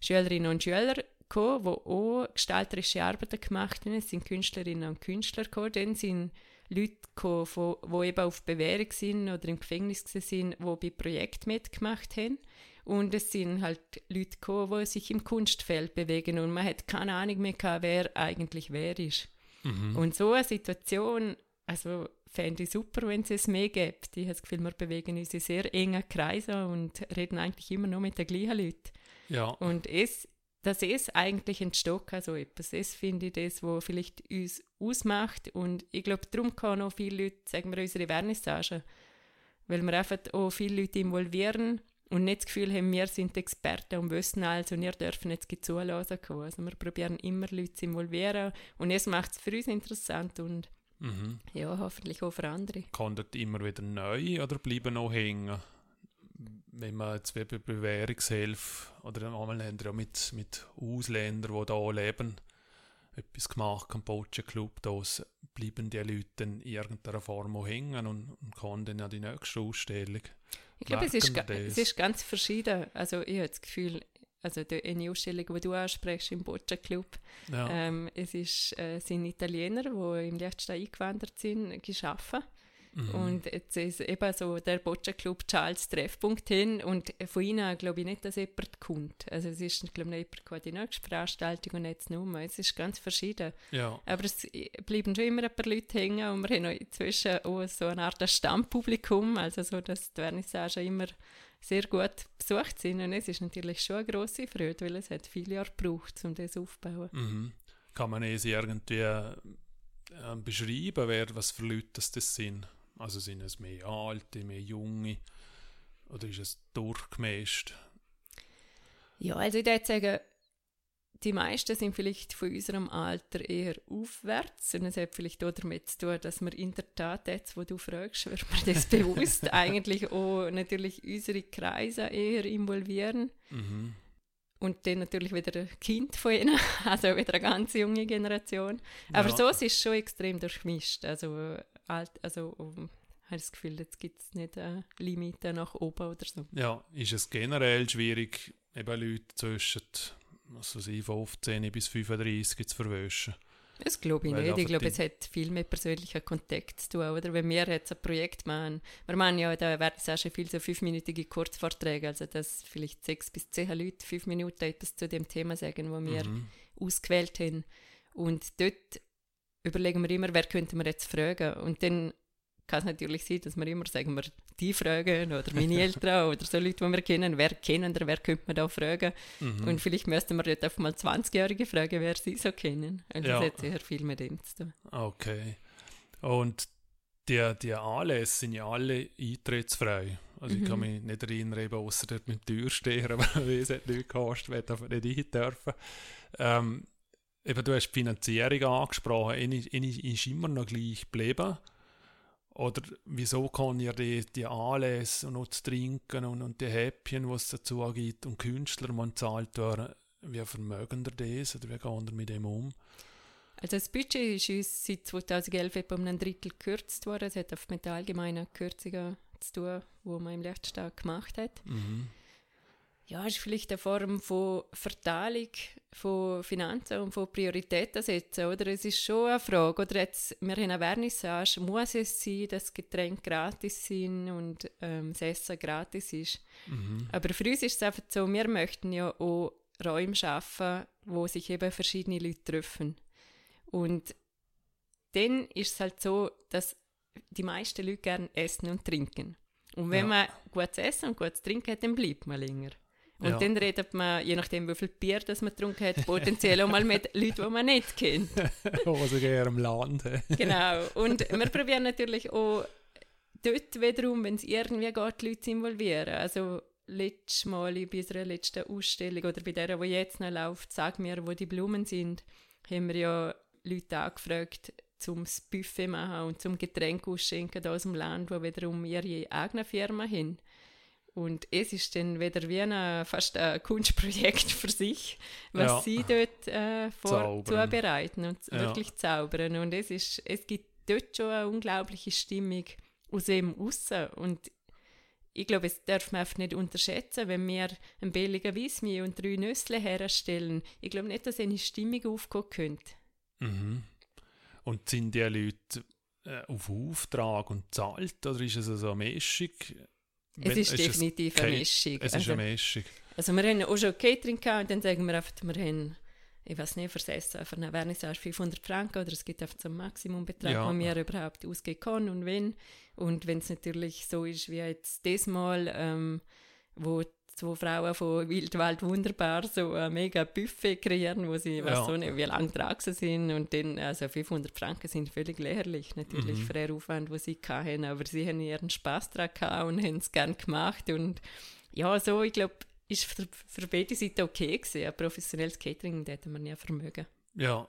Schülerinnen und Schüler gekommen, die auch gestalterische Arbeiten gemacht haben. Es sind Künstlerinnen und Künstler gekommen. Dann sind Leute gekommen, die eben auf Bewährung sind oder im Gefängnis sind, die bei Projekten mitgemacht haben. Und es sind halt Leute gekommen, die sich im Kunstfeld bewegen und man hat keine Ahnung mehr gehabt, wer eigentlich wer ist. Mhm. Und so eine Situation, also fände ich super, wenn es es mehr gibt. Ich habe das Gefühl, wir bewegen uns in sehr engen Kreisen und reden eigentlich immer nur mit den gleichen Leuten. Ja. Und es, dass es eigentlich entsteht, also etwas, das finde ich das, was vielleicht uns ausmacht und ich glaube, darum kann auch viele Leute, sagen wir, unsere Vernissage, weil wir einfach auch viele Leute involvieren und nicht das Gefühl haben, wir sind Experten und wissen alles und ihr dürfen jetzt zulassen. Also wir probieren immer Leute zu involvieren und es macht es für uns interessant und mhm. ja, hoffentlich auch für andere. Kommt immer wieder neu oder bleiben noch hängen? Wenn man jetzt bei Bewährungshilfe oder einmal haben ja mit, mit Ausländern, die hier leben, etwas gemacht, Kambodscha Club, da bleiben die Leute in irgendeiner Form auch hängen und, und kommen dann an die nächste Ausstellung. Ich glaube, es ist, es ist ganz verschieden. Also ich habe das Gefühl, also die eine Ausstellung, die du ansprichst im Boccia Club, ja. ähm, es ist, äh, sind Italiener, die im Liechtenstein eingewandert sind, geschaffen. Mhm. Und jetzt ist eben so der Boccia Club Charles Treffpunkt hin und von ihnen glaube ich nicht, dass jemand kommt. Also es ist, glaube ich, nicht jemand die nächste Veranstaltung und jetzt nur. Es ist ganz verschieden. Ja. Aber es bleiben schon immer ein paar Leute hängen und wir haben inzwischen auch so eine Art Stammpublikum, also so, dass die Vernissage immer sehr gut besucht sind und es ist natürlich schon eine grosse Freude, weil es hat viele Jahre gebraucht, um das aufzubauen. Mhm. Kann man es irgendwie äh, beschreiben, wer, was für Leute das, das sind? Also sind es mehr alte, mehr junge oder ist es durchgemischt? Ja, also ich würde sagen, die meisten sind vielleicht von unserem Alter eher aufwärts und es hat vielleicht auch damit zu tun, dass wir in der Tat jetzt, wo du fragst, wird man das bewusst [LAUGHS] eigentlich auch natürlich unsere Kreise eher involvieren. Mhm. Und dann natürlich wieder ein Kind von ihnen, [LAUGHS] also wieder eine ganz junge Generation. Aber ja. so ist es schon extrem durchmischt. Also alt, also um, habe das Gefühl, jetzt gibt es nicht eine Limite nach oben oder so. Ja, ist es generell schwierig, eben Leute zwischen was weiß ich, 15 bis 35 zu verwischen? Das glaube ich Weil nicht. Ich glaube, es hat viel mit persönlichen Kontakt zu tun. Oder wenn wir jetzt ein Projekt machen, wir machen ja, da werden es auch schon viel so fünfminütige Kurzvorträge, also dass vielleicht sechs bis zehn Leute fünf Minuten etwas zu dem Thema sagen, wo wir mhm. ausgewählt haben. Und dort überlegen wir immer, wer könnte man jetzt fragen. Und dann kann es natürlich sein, dass wir immer sagen, wir die fragen oder meine Eltern [LAUGHS] oder so Leute, die wir kennen, wer kennen oder wer könnte man da fragen. Mhm. Und vielleicht müssten wir jetzt einfach mal 20-Jährige fragen, wer sie so kennen. Und ja. das hat sehr viel mit dem zu tun. Okay. Und die, die Anlässe sind ja alle eintrittsfrei. Also mhm. ich kann mhm. mich nicht erinnern, außer dort mit Türsteher, [LAUGHS] aber es hat nichts gekostet, wir dürfen nicht rein dürfen. Ähm, eben, du hast die Finanzierung angesprochen, eine ist immer noch gleich geblieben. Oder wieso kann ihr die, die Anlässe und noch das Trinken und, und die Häppchen, die es dazu gibt, und Künstler man zahlt werden, wie vermögen ihr das oder wie gehen ihr mit dem um? Also das Budget ist uns seit 2011 etwa um ein Drittel gekürzt worden. Es hat mit der allgemeinen Kürzungen zu tun, die man im letzten Tag gemacht hat. Mhm. Ja, es ist vielleicht eine Form von Verteilung von Finanzen und von Prioritäten setzen, oder? Es ist schon eine Frage, oder jetzt, wir haben eine Vernissage, muss es sein, dass Getränke gratis sind und ähm, das Essen gratis ist? Mhm. Aber für uns ist es einfach so, wir möchten ja auch Räume schaffen, wo sich eben verschiedene Leute treffen. Und dann ist es halt so, dass die meisten Leute gerne essen und trinken. Und wenn Ja. man gutes Essen und gutes Trinken hat, dann bleibt man länger. Und Ja. dann redet man, je nachdem wie viel Bier das man getrunken hat, potenziell auch mal mit [LAUGHS] Leuten, die man nicht kennt. Sie gerne im Land. [LAUGHS] Genau. Und wir probieren natürlich auch dort wiederum, wenn es irgendwie geht, die Leute zu involvieren. Also letztes Mal bei unserer letzten Ausstellung oder bei der, die jetzt noch läuft, sag mir, wo die Blumen sind, haben wir ja Leute angefragt, zum das Buffet machen und zum Getränk ausschenken aus dem Land, wo wiederum ihre eigene Firma haben. Und es ist dann wieder wie ein, fast ein Kunstprojekt für sich, was Ja. sie dort äh, vor, zubereiten und Ja. wirklich zaubern. Und es, ist, es gibt dort schon eine unglaubliche Stimmung aus dem Aussen. Und ich glaube, es darf man einfach nicht unterschätzen, wenn wir einen billigen Weissmehl und drei Nüsse herstellen. Ich glaube nicht, dass eine Stimmung aufgehen könnte. Mhm. Und sind die Leute äh, auf Auftrag und zahlt oder ist es so eine Mischung? Es Wenn- ist definitiv eine Ca- Mischung. Es ist also, eine Mischung. also wir haben auch schon Catering gehabt und dann sagen wir einfach, wir haben, ich weiß nicht, fürs Essen, für eine Vernissage 500 Franken oder es gibt einfach so einen Maximumbetrag, Ja. den wir überhaupt ausgeben können und wenn. Und wenn es natürlich so ist wie jetzt das Mal, ähm, wo zwei Frauen von Wildwald wunderbar so ein mega Buffet kreieren, wo sie, weiß Ja. so nicht, wie lange dran sind und dann, also 500 Franken sind völlig lächerlich, natürlich Mhm. für den Aufwand, den sie hatten, aber sie haben ihren Spaß daran gehabt und haben es gern gemacht und ja, so, ich glaube, ist für, für beide Seiten okay gewesen. Ein professionelles Catering, das hätte man nie vermögen. Ja.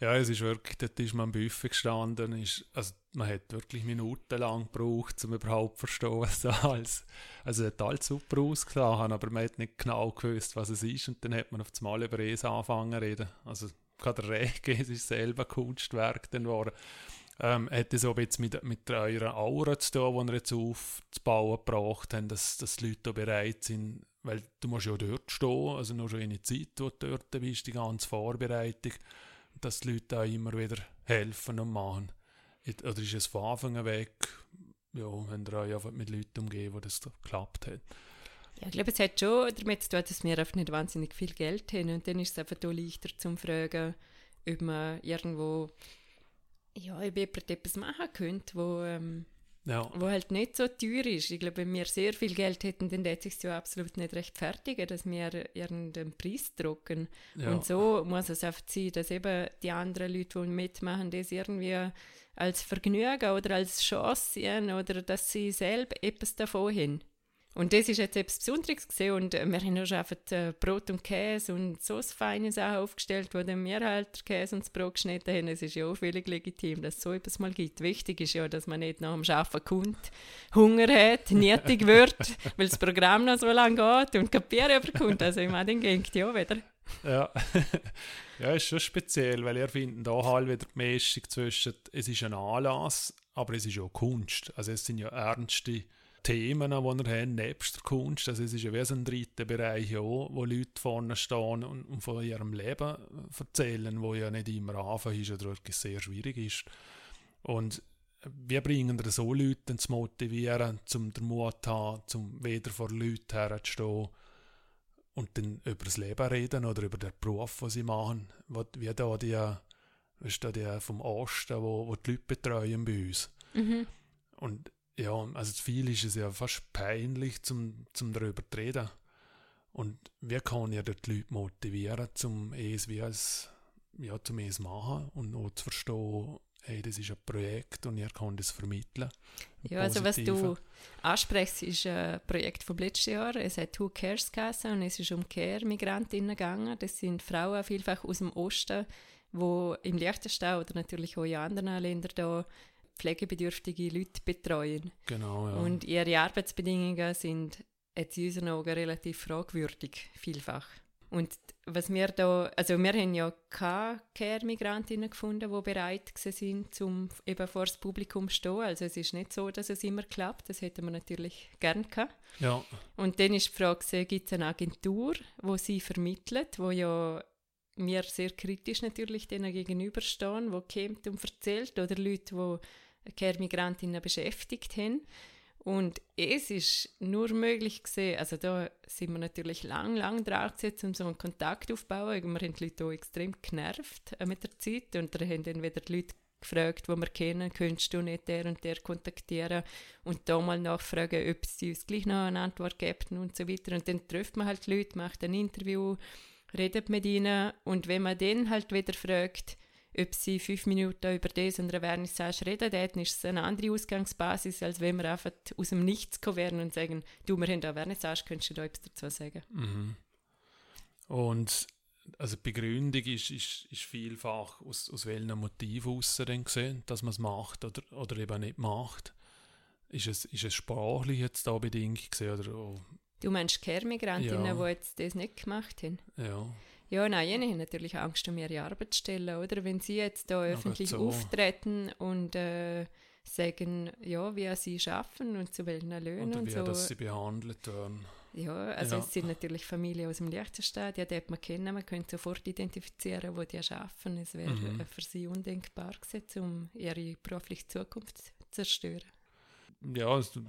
Ja, es ist wirklich, dort ist man am Buffet gestanden. Ist, also man hat wirklich minutenlang gebraucht, um überhaupt zu verstehen, was da alles. Also es hat alles super ausgesehen, aber man hat nicht genau gewusst, was es ist. Und dann hat man auf das Mal über es angefangen zu reden. Also gerade der es ist selber Kunstwerk dann geworden. Ähm, hat das auch jetzt mit, mit eurer Aura zu tun, die ihr jetzt aufzubauen gebracht habt, dass, dass die Leute bereit sind, weil du musst ja dort stehen, also nur schon in der Zeit, wo du dort bist, die ganze Vorbereitung, dass die Leute auch immer wieder helfen und machen. Oder ist es von Anfang an weg, ja, wenn ihr euch einfach mit Leuten umgeben, wo das geklappt hat. Ja, ich glaube, es hat schon damit zu tun, dass wir einfach nicht wahnsinnig viel Geld haben und dann ist es einfach leichter zum fragen, ob man irgendwo ja, ob jemand etwas machen könnte, wo, ähm, Ja, wo halt nicht so teuer ist. Ich glaube, wenn wir sehr viel Geld hätten, dann hätte es sich ja absolut nicht rechtfertigen, dass wir irgendeinen Preis drucken. ja. Und so muss es oft sein, dass eben die anderen Leute, die mitmachen, das irgendwie als Vergnügen oder als Chance sehen oder dass sie selber etwas davon haben. Und das ist jetzt etwas Besonderes gesehen und äh, wir haben auch schon einfach äh, Brot und Käse und so feine Sachen aufgestellt, wo dann wir halt Käse und das Brot geschnitten haben. Es ist ja auch völlig legitim, dass es so etwas mal gibt. Wichtig ist ja, dass man nicht nach dem Arbeiten kommt, Hunger hat, nietig wird, [LAUGHS] weil das Programm noch so lange geht und kein Bier überkommt. Also ich meine, dann geht ja wieder. Ja. [LAUGHS] ja, ist schon speziell, weil ihr findet da halt wieder die Mischung zwischen, es ist ein Anlass, aber es ist auch Kunst. Also es sind ja ernste Themen, die wir haben, nebst der Kunst. Also es ist ja wie so ein dritter Bereich auch, wo Leute vorne stehen und, von ihrem Leben erzählen, wo ja nicht immer einfach ist oder wirklich sehr schwierig ist. Und wir bringen da so Leute zu motivieren, zum den Mut zu haben, zum wieder vor Leuten herzustehen und dann über das Leben reden oder über den Beruf, den sie machen. Wie da die, weißt du, die vom Osten, wo, wo die Leute betreuen bei uns. Mhm. Und ja, also viel ist es ja fast peinlich, zum, zum darüber zu reden. Und wie kann ich dort die Leute motivieren, zum es wie als, ja, zum es machen und auch zu verstehen, hey, das ist ein Projekt und ihr könnt es vermitteln. Ja, also was du ansprichst, ist ein Projekt vom letzten Jahr. Es hat Who Cares geheißen und es ist um Care-Migrantinnen gegangen. Das sind Frauen vielfach aus dem Osten, die im Liechtenstein oder natürlich auch in anderen Ländern da pflegebedürftige Leute betreuen. Genau, ja. Und ihre Arbeitsbedingungen sind jetzt in unseren Augen relativ fragwürdig, vielfach. Und was wir da, also wir haben ja keine Care-Migrantinnen gefunden, die bereit sind, um eben vor das Publikum zu stehen. Also es ist nicht so, dass es immer klappt. Das hätten wir natürlich gern gehabt. Ja. Und dann ist die Frage, gibt es eine Agentur, wo sie vermittelt, wo ja mir sehr kritisch natürlich denen gegenüberstehen, wo kommt und erzählt oder Leute, die Care-Migrantinnen beschäftigt haben. Und es ist nur möglich gesehen, also da sind wir natürlich lang, lang dran gesetzt, um so einen Kontakt aufzubauen. Wir haben die Leute auch extrem genervt äh, mit der Zeit und da haben dann wieder die Leute gefragt, die wir kennen, könntest du nicht der und der kontaktieren und da mal nachfragen, ob sie uns gleich noch eine Antwort geben und so weiter. Und dann trifft man halt Leute, macht ein Interview, redet mit ihnen und wenn man dann halt wieder fragt, ob sie fünf Minuten über das und eine Vernissage reden, dann ist es eine andere Ausgangsbasis, als wenn wir einfach aus dem Nichts kommen wären und sagen, du, wir haben da Vernissage, könntest du da etwas dazu sagen? Mhm. Und also die Begründung ist, ist, ist vielfach aus, aus welchen Motiven dann gesehen, dass man es macht oder, oder eben nicht macht. Ist es, ist es sprachlich jetzt da bedingt gesehen oder oh, Du meinst Kehrmigrantinnen, ja. die jetzt das nicht gemacht haben? Ja. Ja, nein, jene haben natürlich Angst um ihre Arbeitsstelle, oder? Wenn sie jetzt da öffentlich so. auftreten und äh, sagen, ja, wie sie arbeiten und zu welchen Löhnen und, und wie so. dass sie behandelt werden. Ja, also ja. es sind natürlich Familien aus dem Liechtenstein, die hat man kennen, man könnte sofort identifizieren, wo die arbeiten. Es wäre mhm. für sie undenkbar gewesen, um ihre berufliche Zukunft zu zerstören. Ja, also,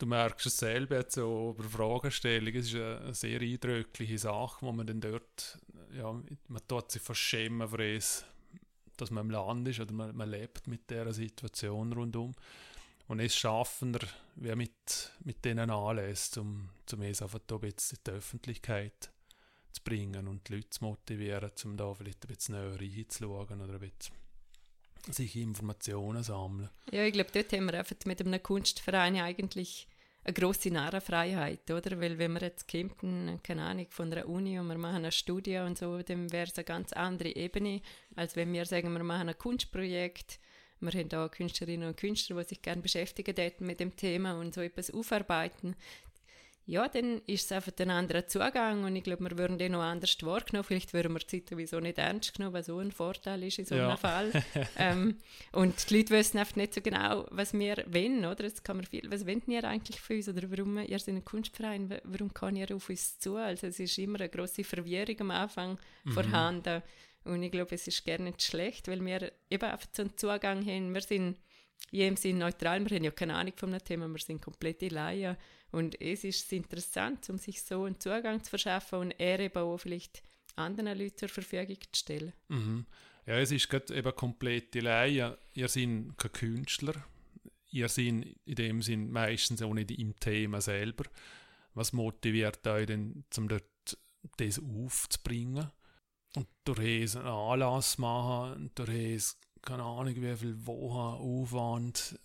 du merkst es selber jetzt so über Fragestellungen, es ist eine sehr eindrückliche Sache, wo man dann dort, ja, man tut sich fast schämen für es, dass man im Land ist oder man, man lebt mit dieser Situation rundum. Und es schaffen wir, wie mit, mit denen anlässt, um, um es einfach da in die Öffentlichkeit zu bringen und die Leute zu motivieren, um da vielleicht ein bisschen näher reinzuschauen oder ein bisschen sich Informationen sammeln. Ja, ich glaube, dort haben wir einfach mit einem Kunstverein eigentlich eine grosse Narrenfreiheit, oder? Weil wenn wir jetzt kämpfen, keine Ahnung, von der Uni und wir machen eine Studie und so, dann wäre es eine ganz andere Ebene, als wenn wir sagen, wir machen ein Kunstprojekt, wir haben da Künstlerinnen und Künstler, die sich gerne beschäftigen mit dem Thema und so etwas aufarbeiten ja, dann ist es einfach ein anderer Zugang und ich glaube, wir würden den noch anders wahrgenommen. Vielleicht würden wir die Zeit sowieso nicht ernst genommen, was so ein Vorteil ist in so einem ja. Fall. [LAUGHS] ähm, und die Leute wissen einfach nicht so genau, was wir wollen, oder? Jetzt kann man viel, was wollt ihr eigentlich für uns oder warum, ihr seid ein Kunstverein, warum kann ihr auf uns zu? Also es ist immer eine grosse Verwirrung am Anfang mhm. vorhanden und ich glaube, es ist gerne nicht schlecht, weil wir eben einfach so einen Zugang haben. Wir sind in jedem Sinn neutral, wir haben ja keine Ahnung von dem Thema, wir sind komplette Laien und es ist interessant, um sich so einen Zugang zu verschaffen und er eben auch vielleicht anderen Leuten zur Verfügung zu stellen. Mhm. Ja, es ist gerade eben komplett die Laie. Ihr seid kein Künstler. Ihr seid in dem Sinn meistens auch nicht im Thema selber. Was motiviert euch denn, um dort das aufzubringen? Und durch einen Anlass machen, durch keine Ahnung, wie viel Wochen Aufwand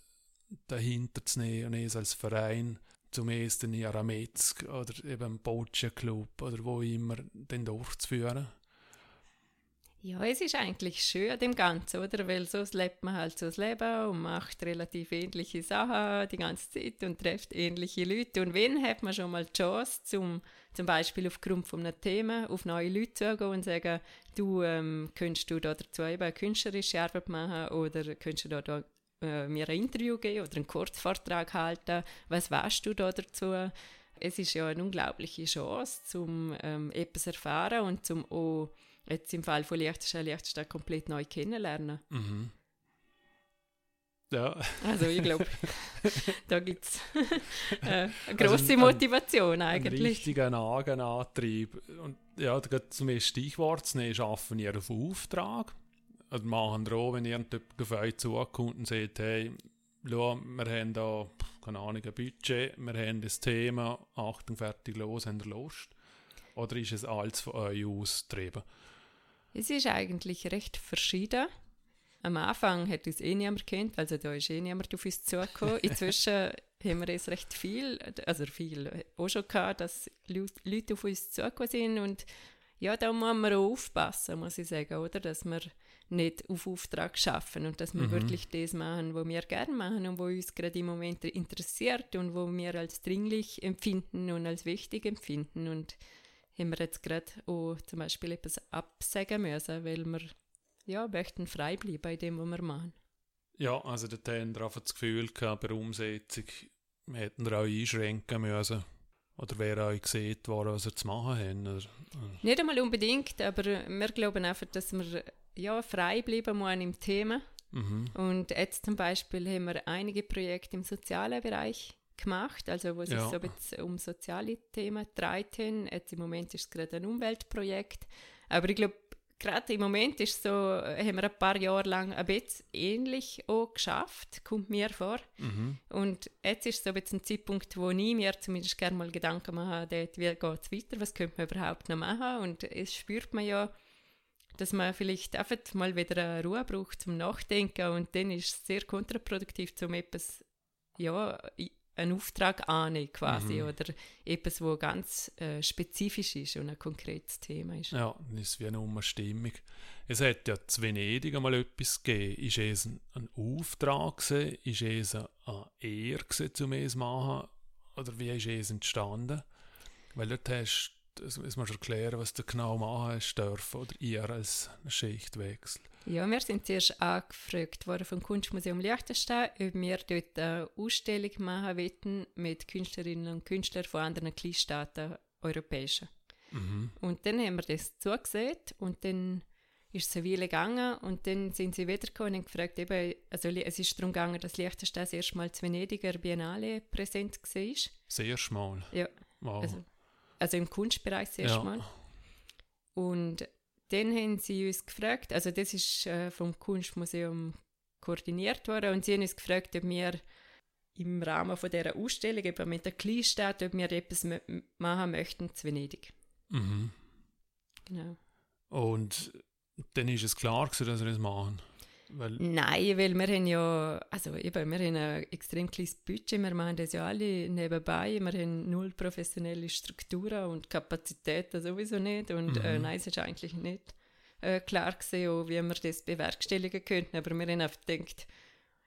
dahinter zu nehmen und es als Verein zum ersten in Arametsk oder eben Boccia Club oder wo immer den durchzuführen? Ja, es ist eigentlich schön an dem Ganzen, oder? Weil so lebt man halt so das Leben und macht relativ ähnliche Sachen die ganze Zeit und trifft ähnliche Leute. Und wenn hat man schon mal die Chance, zum, zum Beispiel aufgrund von einem Thema auf neue Leute zu gehen und sagen, du, ähm, könntest du da dazu eben eine künstlerische Arbeit machen oder könntest du da, da äh, mir ein Interview geben oder einen Kurzvortrag halten. Was weißt du da dazu? Es ist ja eine unglaubliche Chance, um ähm, etwas erfahren und zum auch jetzt im Fall von Liechtenstein, Liechtenstein komplett neu kennenlernen. Mhm. Ja. [LAUGHS] Also ich glaube, [LAUGHS] da gibt es äh, eine grosse also Motivation eigentlich. Ein richtiger Nagenantrieb. Und ja, zum Stichwort zu nehmen, schaffen wir auf Auftrag oder machen auch, wenn irgendjemand auf euch zukommt und sagt, hey, schau, wir haben da, keine Ahnung, ein Budget, wir haben das Thema, Achtung, fertig, los, haben ihr Lust? Oder ist es alles von euch austrieben? Es ist eigentlich recht verschieden. Am Anfang hat uns eh niemand kennt, also da ist eh niemand auf uns zugekommen. Inzwischen [LAUGHS] haben wir es recht viel, also viel auch schon gehabt, dass Leute auf uns zugekommen sind und ja, da muss man auch aufpassen, muss ich sagen, oder? Dass wir nicht auf Auftrag schaffen und dass wir mhm. wirklich das machen, was wir gerne machen und was uns gerade im Moment interessiert und wo wir als dringlich empfinden und als wichtig empfinden und haben wir jetzt gerade auch zum Beispiel etwas absagen müssen, weil wir ja, möchten frei bleiben bei dem, was wir machen. Ja, also der haben einfach das Gefühl gehabt, bei der Umsetzung, hätten wir auch einschränken müssen. Oder wer euch gesehen worden, was ihr zu machen haben? Nicht einmal unbedingt, aber wir glauben einfach, dass wir ja, frei bleiben müssen im Thema. Mhm. Und jetzt zum Beispiel haben wir einige Projekte im sozialen Bereich gemacht, also wo es ja. so jetzt um soziale Themen dreht. Jetzt im Moment ist es gerade ein Umweltprojekt. Aber ich glaube, gerade im Moment ist so, haben wir ein paar Jahre lang ein bisschen ähnlich auch geschafft, kommt mir vor. Mhm. Und jetzt ist so ein, ein Zeitpunkt, wo ich mir zumindest gerne mal Gedanken mache, dort, wie geht es weiter, was könnte man überhaupt noch machen. Und es spürt man ja, dass man vielleicht einfach mal wieder eine Ruhe braucht zum Nachdenken und dann ist es sehr kontraproduktiv, um etwas ja, einen Auftrag annehmen quasi mhm. oder etwas, wo ganz äh, spezifisch ist und ein konkretes Thema ist. Ja, das ist wie eine Umstimmung. Es hat ja zu Venedig einmal etwas gegeben. Ist es ein, ein Auftrag gewesen? Ist es eine Ehre gewesen, um es zu machen? Oder wie ist es entstanden? Weil dort hast das muss man schon erklären, was du genau machen dürfen oder ihr als Schichtwechsel. Ja, wir sind zuerst angefragt worden vom Kunstmuseum Liechtenstein, ob wir dort eine Ausstellung machen wollten mit Künstlerinnen und Künstlern von anderen Kleinstaaten europäischen. Mhm. Und dann haben wir das zugesehen und dann ist es eine Weile gegangen und dann sind sie wiedergekommen und gefragt, eben, also es ist darum gegangen, dass Liechtenstein das erste Mal zu Venediger Biennale präsent war. Das erste Mal? Ja. Wow. Also, also im Kunstbereich das erste ja. Mal. Und dann haben sie uns gefragt, also das ist äh, vom Kunstmuseum koordiniert worden, und sie haben uns gefragt, ob wir im Rahmen von dieser Ausstellung, eben mit der Kleinstadt, ob wir etwas machen möchten zu Venedig. Mhm. Genau. Und dann ist es klar gewesen, dass wir das machen? Weil Nein, weil wir haben ja, also eben, wir haben ein extrem kleines Budget, wir machen das ja alle nebenbei, wir haben null professionelle Strukturen und Kapazitäten sowieso nicht und äh, mhm. äh, nein, es ist eigentlich nicht äh, klar gesehen, wie wir das bewerkstelligen könnten, aber wir haben einfach gedacht,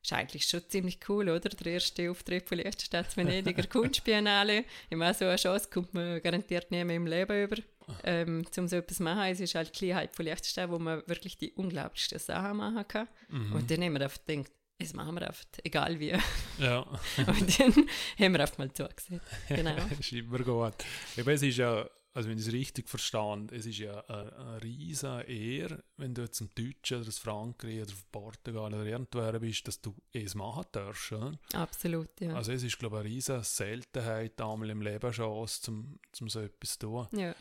ist eigentlich schon ziemlich cool, oder? Der erste Auftritt von Liechtenstein Venediger [LAUGHS] Kunstbiennale. Ich meine, so eine Chance kommt man garantiert nie mehr im Leben über. Ähm, um so etwas zu machen, es ist halt die Kleinheit von Liechtenstein, wo man wirklich die unglaublichsten Sachen machen kann. Mhm. Und dann haben wir einfach gedacht, das machen wir einfach, egal wie. Ja. [LAUGHS] Und dann haben wir einfach mal zugesehen. Genau. [LAUGHS] das ist immer gut. Eben, es ist ja also wenn ich es richtig verstehe, es ist ja eine, eine riesige Ehre, wenn du jetzt im Deutschen oder in Frankreich oder in Portugal oder irgendwo bist, dass du es machen darfst. Oder? Absolut, ja. Also es ist, glaube ich, eine riesige Seltenheit einmal im Leben Chance, um, um so etwas zu tun. Ja.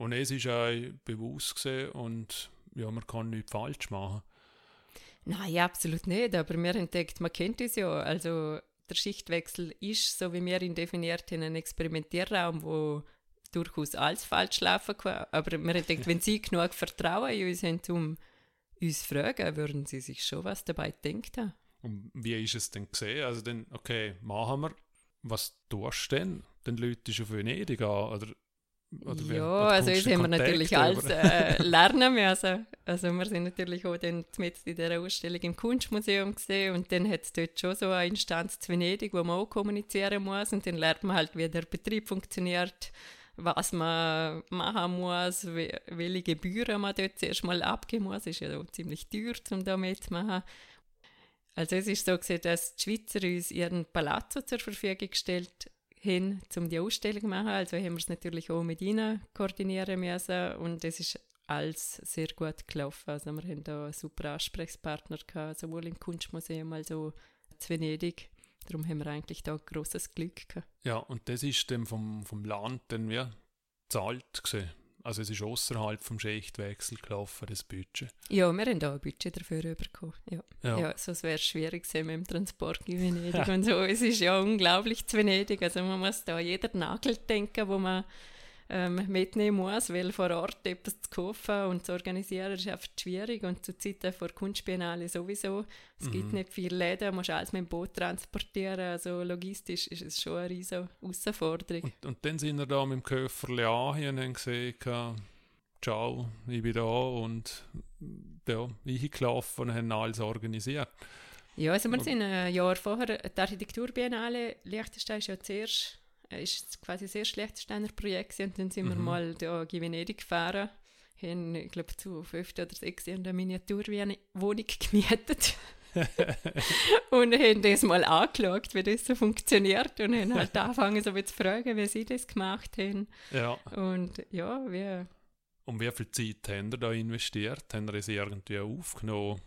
Und es ist auch bewusst gesehen und ja, man kann nichts falsch machen. Nein, absolut nicht, aber wir haben entdeckt, man kennt es ja, also der Schichtwechsel ist, so wie wir ihn definiert haben, ein Experimentierraum, wo durchaus alles falsch laufen kann. Aber wir haben gedacht, wenn Sie [LAUGHS] genug Vertrauen in uns haben, um uns zu fragen, würden Sie sich schon was dabei denken. Und wie ist es denn gesehen? Also dann, okay, machen wir. Was tust du denn? Dann Leute auf Venedig an? Oder ja, also das haben wir natürlich alles äh, lernen müssen. Also wir sind natürlich auch dann mit in dieser Ausstellung im Kunstmuseum gesehen und dann hat es dort schon so eine Instanz zu Venedig, wo man auch kommunizieren muss und dann lernt man halt, wie der Betrieb funktioniert, was man machen muss, welche Gebühren man dort zuerst mal abgeben muss. Es ist ja auch ziemlich teuer, um da mitzumachen. Also es ist so gesehen, dass die Schweizer uns ihren Palazzo zur Verfügung gestellt haben, um die Ausstellung zu machen. Also haben wir es natürlich auch mit ihnen koordinieren müssen und es ist alles sehr gut gelaufen. Also wir haben da super Ansprechpartner gehabt, sowohl im Kunstmuseum als auch in Venedig. Darum haben wir eigentlich da großes Glück gehabt. Ja, und das ist dann vom, vom Land dann wie zahlt gesehen. Also es ist außerhalb vom Schichtwechsel gelaufen, das Budget. Ja, wir haben da ein Budget dafür bekommen. Ja, ja. ja sonst wäre es schwierig gewesen mit dem Transport in Venedig [LAUGHS] und so. Es ist ja unglaublich zu Venedig. Also man muss da jeder Nagel denken, wo man ähm, mitnehmen muss, weil vor Ort etwas zu kaufen und zu organisieren ist einfach schwierig und zu Zeiten vor Kunstbiennale sowieso. Es mhm. gibt nicht viele Läden, man muss alles mit dem Boot transportieren, also logistisch ist es schon eine riesige Herausforderung. Und, und dann sind wir da mit dem Köfferli an und haben gesehen, ciao, ich bin da und ja, ich gelaufen und haben alles organisiert. Ja, also wir sind ein Jahr vorher, die Architekturbiennale Liechtenstein ist ja zuerst ist quasi sehr schlechtes Steiner Projekt und dann sind wir Mhm. mal da in Venedig gefahren, haben, ich glaube, zu fünf oder sechs Jahren eine Miniaturwohnung gemietet [LAUGHS] und haben das mal angeschaut, wie das so funktioniert und haben halt [LAUGHS] angefangen, so zu fragen, wie sie das gemacht haben. Ja. Und ja, wie, Und wie viel Zeit haben ihr da investiert? Haben ihr es irgendwie aufgenommen?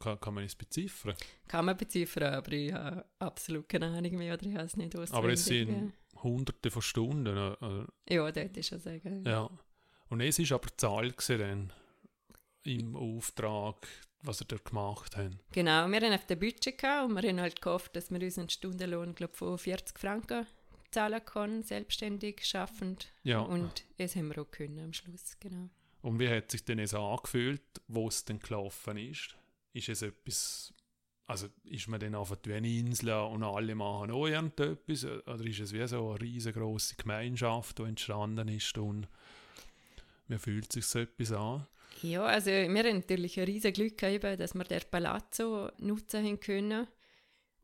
Kann, kann man es beziffern? kann man beziffern, aber ich habe absolut keine Ahnung mehr oder ich habe es nicht auswendig. Aber es sind hunderte von Stunden. äh, Ja, das ist schon sagen. Ja. Und es ist aber die Zahl gewesen dann im Auftrag, was ihr da gemacht habt. Genau, wir haben auf dem Budget gehabt und wir haben halt gehofft, dass wir unseren Stundenlohn glaub, von 40 Franken zahlen können, selbstständig, schaffend. Ja. Und das haben wir auch können am Schluss, genau. Und wie hat sich denn es angefühlt, wo es denn gelaufen ist? Ist es etwas, also ist man dann einfach wie eine Insel und alle machen auch irgendetwas? Oder ist es wie so eine riesengroße Gemeinschaft, die entstanden ist und wie fühlt sich so etwas an? Ja, also wir haben natürlich ein riesen Glück gehabt, dass wir den Palazzo nutzen können.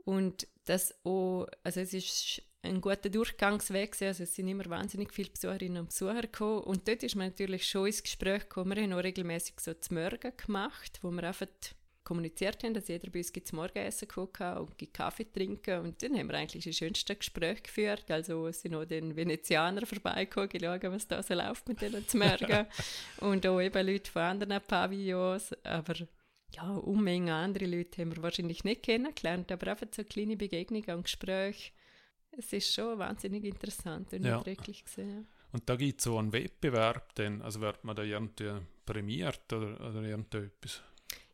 Und das auch, also es ist ein guter Durchgangsweg also es sind immer wahnsinnig viele Besucherinnen und Besucher gekommen. Und dort ist man natürlich schon ins Gespräch gekommen. Wir haben auch regelmäßig so Morgen gemacht, wo wir einfach kommuniziert haben, dass jeder bei uns zum Morgenessen kann und Kaffee trinken. Und dann haben wir eigentlich die schönsten Gespräche geführt. Also sind auch den Venezianer vorbeigekommen, geschaut, was da so läuft mit denen zum Morgen. [LAUGHS] und auch eben Leute von anderen Pavillons. Aber ja, Unmengen andere Leute haben wir wahrscheinlich nicht kennengelernt, aber einfach so kleine Begegnungen und Gespräche. Es ist schon wahnsinnig interessant und Ja. eindrücklich gesehen. Und da gibt es so einen Wettbewerb, dann, also wird man da irgendwie prämiert oder, oder irgendetwas?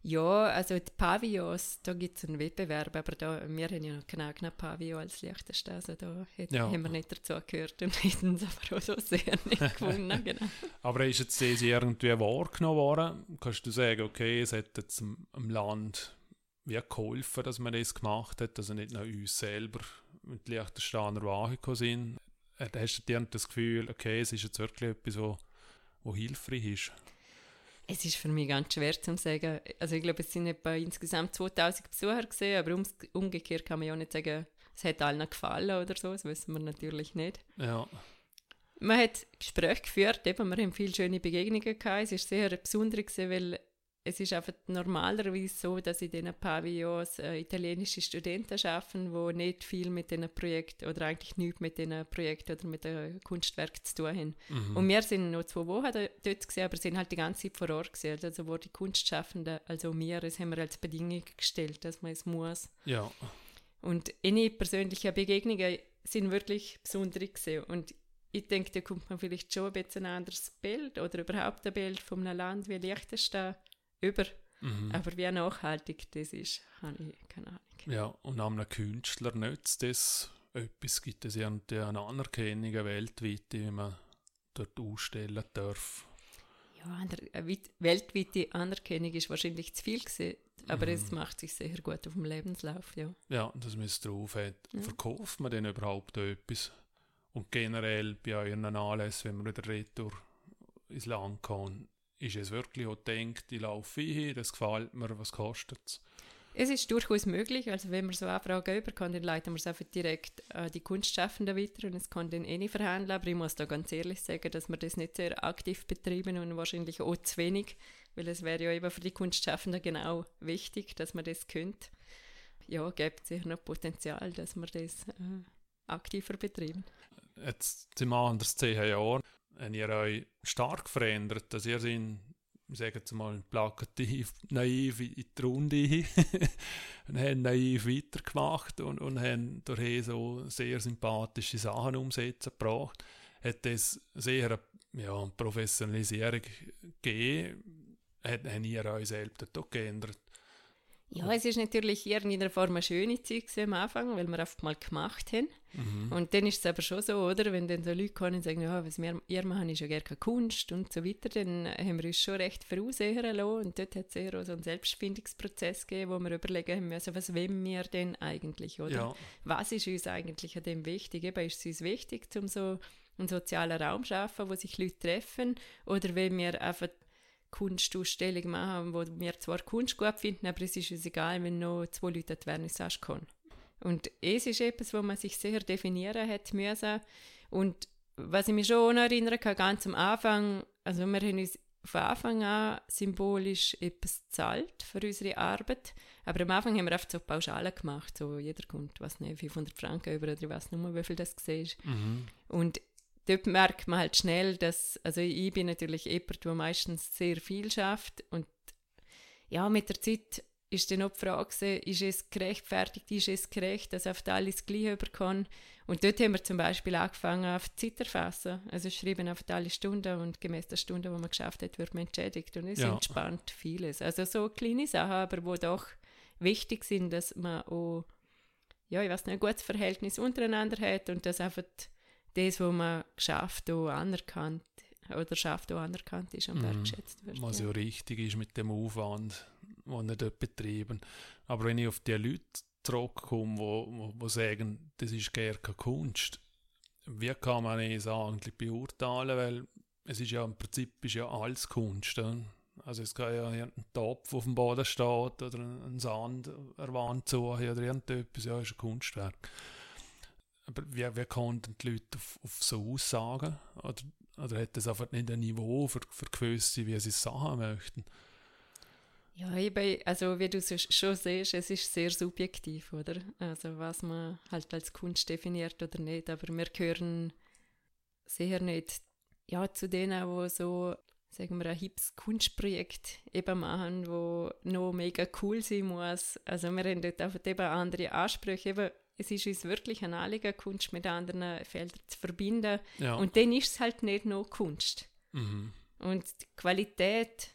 Ja, also die Pavillons, da gibt es einen Wettbewerb, aber da, wir haben ja noch keinen eigenen Pavillon als leichteste, also da hat, Ja. haben wir nicht dazu gehört und [LAUGHS] hätten es aber auch so sehr nicht [LAUGHS] gewonnen, genau. Aber ist jetzt das irgendwie wahrgenommen worden? Kannst du sagen, okay, es hat jetzt dem, Land wie geholfen, dass man das gemacht hat, also nicht nur uns selber mit Liechtensteiner angekommen sind? Äh, Hast du dir das Gefühl, okay, es ist jetzt wirklich etwas, wo hilfreich ist? Es ist für mich ganz schwer zu sagen. Also ich glaube, es sind etwa insgesamt 2000 Besucher gesehen, aber umgekehrt kann man ja auch nicht sagen, es hat allen gefallen oder so, das wissen wir natürlich nicht. Ja, Man hat Gespräche geführt, eben, wir haben viele schöne Begegnungen gehabt. Es ist sehr besonders, weil es ist einfach normalerweise so, dass in diesen Pavillons äh, italienische Studenten arbeiten, die nicht viel mit diesen Projekten oder eigentlich nichts mit diesen Projekten oder mit den Kunstwerken zu tun haben. mhm. Und wir sind noch zwei Wochen da- dort gewesen, aber sind halt die ganze Zeit vor Ort gewesen. Also wo die Kunstschaffenden, also wir, das haben wir als Bedingung gestellt, dass man es muss. ja, Und eine persönliche Begegnungen sind wirklich besonders gewesen. Und ich denke, da kommt man vielleicht schon ein bisschen ein anderes Bild oder überhaupt ein Bild von einem Land wie Liechtenstein über. mhm. Aber wie nachhaltig das ist, habe ich keine Ahnung. ja. Und einem Künstler nützt das etwas, gibt es irgendwie eine Anerkennung weltweit, wie man dort ausstellen darf. Ja, ander- eine weit- weltweite Anerkennung ist wahrscheinlich zu viel gewesen, aber Mhm. es macht sich sehr gut auf dem Lebenslauf, ja. Ja, dass man es drauf hat. Ja. Verkauft man denn überhaupt etwas? Und generell bei euren Anlässen, wenn man wieder retour ins Land kann, ist es wirklich auch gedacht, ich laufe hin, das gefällt mir, was kostet es? Es ist durchaus möglich, also wenn wir so Anfragen über kann, dann leiten wir es einfach direkt an die Kunstschaffenden weiter und es kann dann eh nicht verhandeln, aber ich muss da ganz ehrlich sagen, dass wir das nicht sehr aktiv betreiben und wahrscheinlich auch zu wenig, weil es wäre ja eben für die Kunstschaffenden genau wichtig, dass man das könnte. Ja, gibt sicher noch Potenzial, dass wir das äh, aktiver betreiben. Jetzt sind wir anders zehn Jahre, habt ihr euch stark verändert, dass ihr sind, ich sage jetzt mal plakativ, [LAUGHS] naiv in die Runde [LAUGHS] und haben naiv weitergemacht und, und haben durch so sehr sympathische Sachen umsetzen gebracht. Hat das sehr eine, ja, Professionalisierung gegeben? Hat, haben ihr euch selbst auch geändert? Ja, es ist natürlich in irgendeiner Form eine schöne Zeit am Anfang, weil wir einfach mal gemacht haben. Mhm. Und dann ist es aber schon so, oder? Wenn dann so Leute kommen und sagen, ja, was wir ihr machen, ist ja gar keine Kunst und so weiter, dann haben wir uns schon recht voraussehen lassen. Und dort hat es eher so einen Selbstfindungsprozess gegeben, wo wir überlegen haben müssen, was wollen wir denn eigentlich, oder? Ja, Was ist uns eigentlich an dem wichtig? Eben, ist es uns wichtig, um so einen sozialen Raum zu schaffen, wo sich Leute treffen? Oder wollen wir einfach Kunstausstellung machen, wo wir zwar Kunst gut finden, aber es ist uns egal, wenn noch zwei Leute an die Vernissage kommen. Und es ist etwas, wo man sich sehr definieren hat müssen. Und was ich mich schon erinnern kann, ganz am Anfang, also wir haben uns von Anfang an symbolisch etwas gezahlt für unsere Arbeit. Aber am Anfang haben wir einfach so Pauschalen gemacht. So jeder kommt, was nicht, 500 Franken über oder ich weiß nicht mehr, wie viel das war. Mhm. Und dort merkt man halt schnell, dass, also ich bin natürlich jemand, der meistens sehr viel schafft und ja, mit der Zeit ist dann auch die Frage, ist es gerechtfertigt, ist es gerecht, dass auf alles gleich überkommen. Und dort haben wir zum Beispiel angefangen, auf die Zeit erfassen. Also schreiben auf alle Stunden und gemäß der Stunde, die man geschafft hat, wird man entschädigt. Und es ja. entspannt vieles. Also so kleine Sachen, aber wo doch wichtig sind, dass man auch, ja, ich weiß nicht, ein gutes Verhältnis untereinander hat und dass einfach das, was man geschafft, auch anerkannt oder schafft, auch anerkannt ist und mhm. wertschätzt wird. Was ja. ja richtig ist mit dem Aufwand, den er dort betreiben. Aber wenn ich auf die Leute zurückkomme, wo, wo, wo sagen, das ist gar keine Kunst, wie kann man es eigentlich beurteilen? Weil es ist ja im Prinzip ist ja alles Kunst. Also es kann ja ein Topf auf dem Boden steht oder ein Sand eine Wand zu oder irgendetwas, ja, ist ein Kunstwerk. Aber wie, wie konnten die Leute auf, auf so Aussagen? Oder, oder hat das einfach nicht ein Niveau für, für gewisse, wie sie es sagen möchten? Ja, eben, also wie du schon siehst, es ist sehr subjektiv, oder? Also was man halt als Kunst definiert oder nicht. Aber wir gehören sicher nicht ja, zu denen, die so, sagen wir, ein hips Kunstprojekt eben machen, wo noch mega cool sein muss. Also wir haben dort einfach eben andere Ansprüche. Eben, es ist uns wirklich ein Anliegen, Kunst mit anderen Feldern zu verbinden. Ja. Und dann ist es halt nicht nur Kunst. Mhm. Und die Qualität,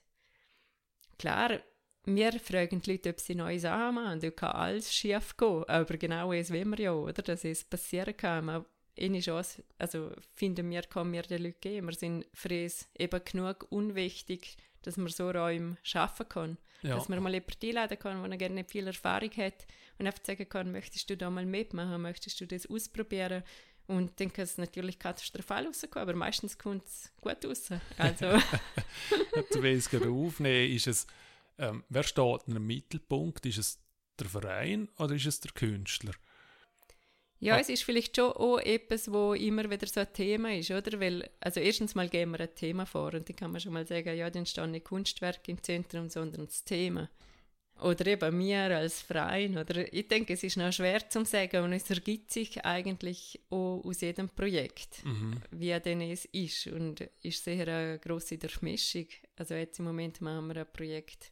klar, wir fragen die Leute, ob sie neue Sachen machen. Da kann alles schief gehen. Aber genau das wollen wir ja, oder? Dass es passieren kann. Man, eine Chance, also finden wir, kann mir den Leuten geben. Wir sind für uns eben genug unwichtig, dass man so Räume schaffen kann. Ja. Dass man mal jemanden einladen kann, der gerne nicht viel Erfahrung hat und einfach sagen kann, möchtest du da mal mitmachen, möchtest du das ausprobieren? Und dann kann es natürlich katastrophal rauskommen, aber meistens kommt es gut raus. Also. [LAUGHS] du willst gerade aufnehmen, ist es, ähm, wer steht im Mittelpunkt? Ist es der Verein oder ist es der Künstler? Ja, ah. es ist vielleicht schon auch etwas, wo immer wieder so ein Thema ist, oder? Weil, also erstens mal geben wir ein Thema vor und dann kann man schon mal sagen, ja, dann stehen nicht Kunstwerke im Zentrum, sondern das Thema. Oder eben wir als Verein. Oder ich denke, es ist noch schwer zu sagen und es ergibt sich eigentlich auch aus jedem Projekt, mhm. wie denn es ist. Und ist sicher eine grosse Durchmischung. Also jetzt im Moment machen wir ein Projekt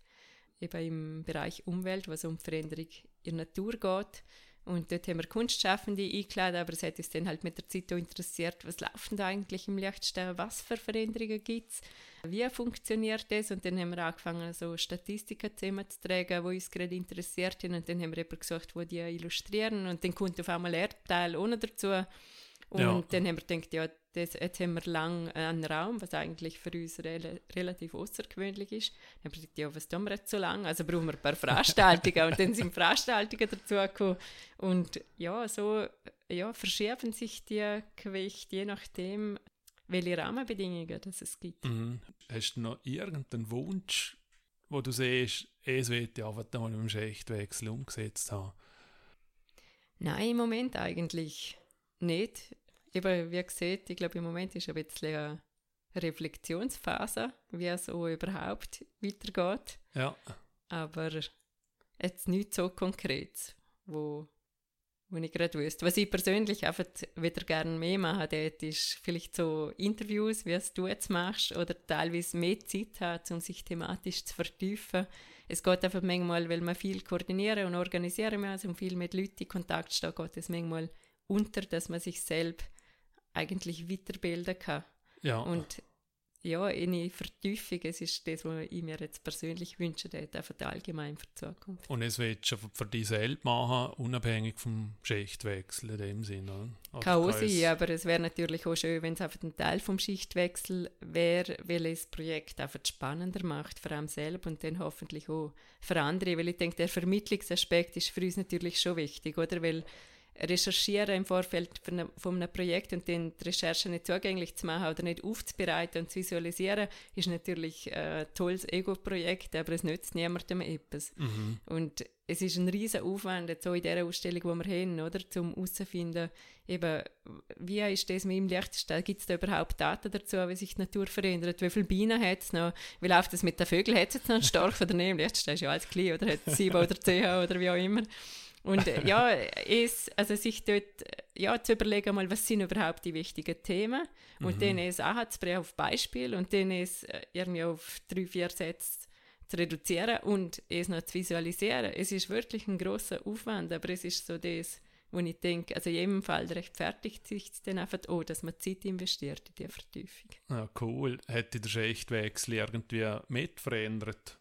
eben im Bereich Umwelt, was um Veränderung in der Natur geht. Und dort haben wir Kunstschaffende eingeladen, aber es hat uns dann halt mit der Zeit auch interessiert, was läuft da eigentlich im Lichtstern, was für Veränderungen gibt es, wie funktioniert das? Und dann haben wir angefangen, so Statistiken zusammenzutragen, die uns gerade interessiert haben. Und dann haben wir jemanden gesucht, der die illustrieren. Und dann kommt auf einmal Erdteil ohne dazu. Und ja. dann haben wir gedacht, ja, das, jetzt haben wir lang einen Raum, was eigentlich für uns re relativ außergewöhnlich ist. Dann haben wir gedacht, ja, was tun wir jetzt so lange? Also brauchen wir ein paar Veranstaltungen. und dann sind [LAUGHS] Veranstaltungen dazugekommen. Und ja, so ja, verschieben sich die Gewichte, je nachdem, welche Rahmenbedingungen das es gibt. Mhm. Hast du noch irgendeinen Wunsch, wo du siehst, es wird ja einfach mal im Schichtwechsel umgesetzt haben? Nein, im Moment eigentlich nicht. Eben, wie gesagt, ich glaube, im Moment ist ein bisschen eine Reflexionsphase, wie es so überhaupt weitergeht. Ja. Aber jetzt nicht so konkret, wo, wo ich gerade wüsste. Was ich persönlich einfach wieder gerne mehr mache, dort ist vielleicht so Interviews, wie es du jetzt machst, oder teilweise mehr Zeit hat, um sich thematisch zu vertiefen. Es geht einfach manchmal, weil man viel koordinieren und organisieren muss und viel mit Leuten in Kontakt steht, geht es manchmal unter, dass man sich selbst eigentlich weiterbilden kann. Ja. Und ja, eine Vertiefung, es ist das, was ich mir jetzt persönlich wünsche, einfach allgemein für die Zukunft. Und es wird schon für dich selbst machen, unabhängig vom Schichtwechsel in dem Sinne, oder? Kann auch sein, aber es wäre natürlich auch schön, wenn es einfach ein Teil vom Schichtwechsel wäre, weil es das Projekt einfach spannender macht, vor allem selber und dann hoffentlich auch für andere, weil ich denke, der Vermittlungsaspekt ist für uns natürlich schon wichtig, oder? Weil recherchieren im Vorfeld von einem, von einem Projekt und den die Recherche nicht zugänglich zu machen oder nicht aufzubereiten und zu visualisieren, ist natürlich ein tolles Ego-Projekt, aber es nützt niemandem etwas. Mhm. Und es ist ein riesen Aufwand, so in dieser Ausstellung, die wir haben, oder, zum herauszufinden, eben, wie ist das mit dem Liechtenstein? Gibt es da überhaupt Daten dazu, wie sich die Natur verändert? Wie viele Bienen hat es noch? Wie läuft es mit den Vögeln? Hat es jetzt noch einen Storch oder nicht? Im Liechtenstein ist ja alles klein, oder hat es sieben oder zehn oder wie auch immer. Und äh, ja, es, also sich dort ja, zu überlegen, mal, was sind überhaupt die wichtigen Themen und mhm. dann es anzubringen auf Beispiel und dann es äh, irgendwie auf drei, vier Sätze zu reduzieren und es noch zu visualisieren. Es ist wirklich ein großer Aufwand, aber es ist so das, wo ich denke, also in jedem Fall rechtfertigt sich dann einfach auch, dass man Zeit investiert in die Vertiefung. Ja, cool. Hätte der Schichtwechsel irgendwie mit verändert?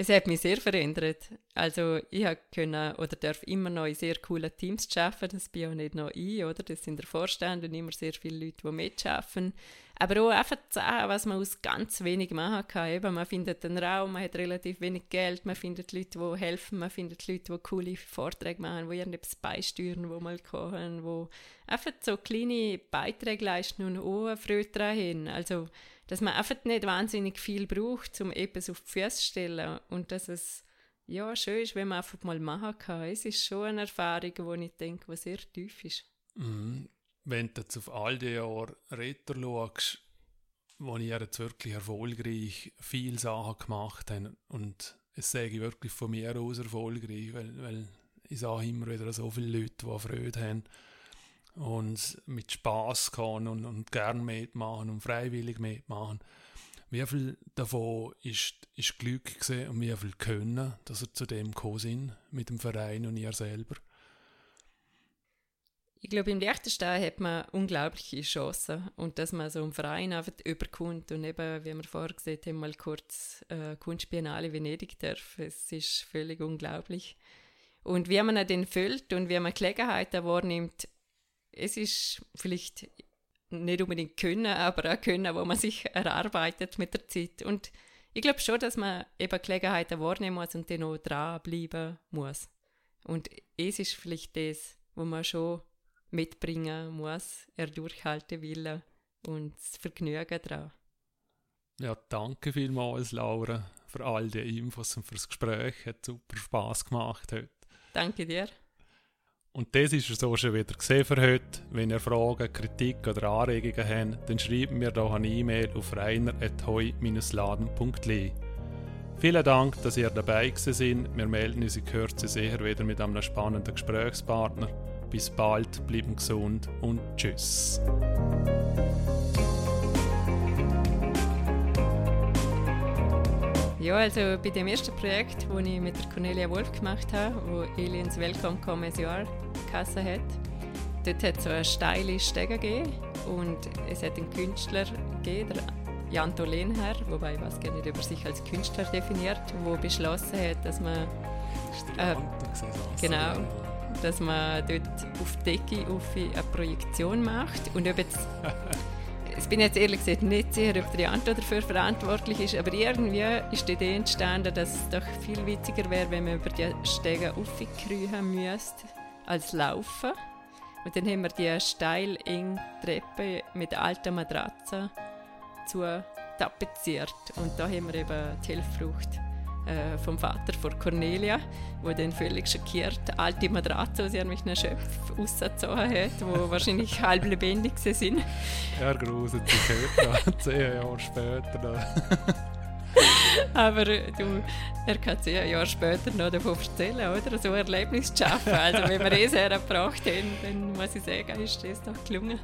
Es hat mich sehr verändert. Also ich können oder darf immer noch in sehr coolen Teams arbeiten. Das bin auch nicht noch ich, oder? Das sind der Vorstand und immer sehr viele Leute, die mitarbeiten. Aber auch einfach zu sagen, was man aus ganz wenig machen kann. Eben, man findet einen Raum, man hat relativ wenig Geld, man findet Leute, die helfen, man findet Leute, die coole Vorträge machen, die irgendetwas beisteuern, die mal kochen, die einfach so kleine Beiträge leisten und auch eine Freude daran haben. Also dass man einfach nicht wahnsinnig viel braucht, um etwas auf die Füße zu stellen und dass es ja, schön ist, wenn man einfach mal machen kann. Es ist schon eine Erfahrung, die ich denke, die sehr tief ist. Mhm. Wenn du jetzt auf all die Jahre Retter schaust, wo ich jetzt wirklich erfolgreich viele Sachen gemacht habe und es sage ich wirklich von mir aus erfolgreich, weil, weil ich sage immer wieder so viele Leute, die Freude haben, und mit Spaß kann und, und gern mitmachen und freiwillig mitmachen. Wie viel davon ist, ist Glück gesehen und wie viel Können, dass er zu dem gekommen sind mit dem Verein und ihr selber? Ich glaube, im Liechtenstein hat man unglaubliche Chancen und dass man so einen Verein einfach überkommt und eben, wie wir vorher gesehen haben, mal kurz äh, Kunstbiennale Venedig darf. Es ist völlig unglaublich. Und wie man den füllt und wie man Gelegenheiten wahrnimmt, es ist vielleicht nicht unbedingt können, aber auch können, wo man sich erarbeitet mit der Zeit. Und ich glaube schon, dass man eben Gelegenheiten wahrnehmen muss und dann auch dranbleiben muss. Und es ist vielleicht das, wo man schon mitbringen muss, er durchhalten will und das Vergnügen daran. Ja, danke vielmals, Laura, für all die Infos und für das Gespräch. Hat super Spaß gemacht heute. Danke dir. Und das ist es schon wieder gesehen für heute. Wenn ihr Fragen, Kritik oder Anregungen habt, dann schreibt mir doch eine E-Mail auf reiner.heu-laden.li. Vielen Dank, dass ihr dabei sind. Wir melden uns in Kürze sicher wieder mit einem spannenden Gesprächspartner. Bis bald, bleiben gesund und tschüss. Ja, also bei dem ersten Projekt, das ich mit der Cornelia Wolf gemacht habe, wo Aliens Welcome Come Jahr Kasse hat, dort hat es so eine steile Stege gegeben und es hat einen Künstler gegeben, der Jan Tolenher, wobei ich weiß gar nicht, ob er sich als Künstler definiert, der beschlossen hat, dass man äh, genau, dass man dort auf die Decke auf eine Projektion macht. Und ob jetzt [LAUGHS] Ich bin jetzt ehrlich gesagt nicht sicher, ob der Jan dafür verantwortlich ist, aber irgendwie ist die Idee entstanden, dass es doch viel witziger wäre, wenn man über die Stege aufkriechen müsste, als laufen. Und dann haben wir die steil enge Treppe mit alten Matratzen zu tapeziert. Und da haben wir eben die Hilfrucht äh, vom Vater von Cornelia, wo dann völlig schockiert alte Matratze aus irgendwelchen Schöpfen rausgezogen hat, die [LAUGHS] wahrscheinlich halb lebendig sind. Er gruselt sich heute [LAUGHS] zehn Jahre später. [LAUGHS] Aber du, er kann zehn Jahre später noch davon erzählen, oder? So ein Erlebnis zu schaffen. Also wenn wir es hergebracht haben, dann muss ich sagen, ist das doch gelungen.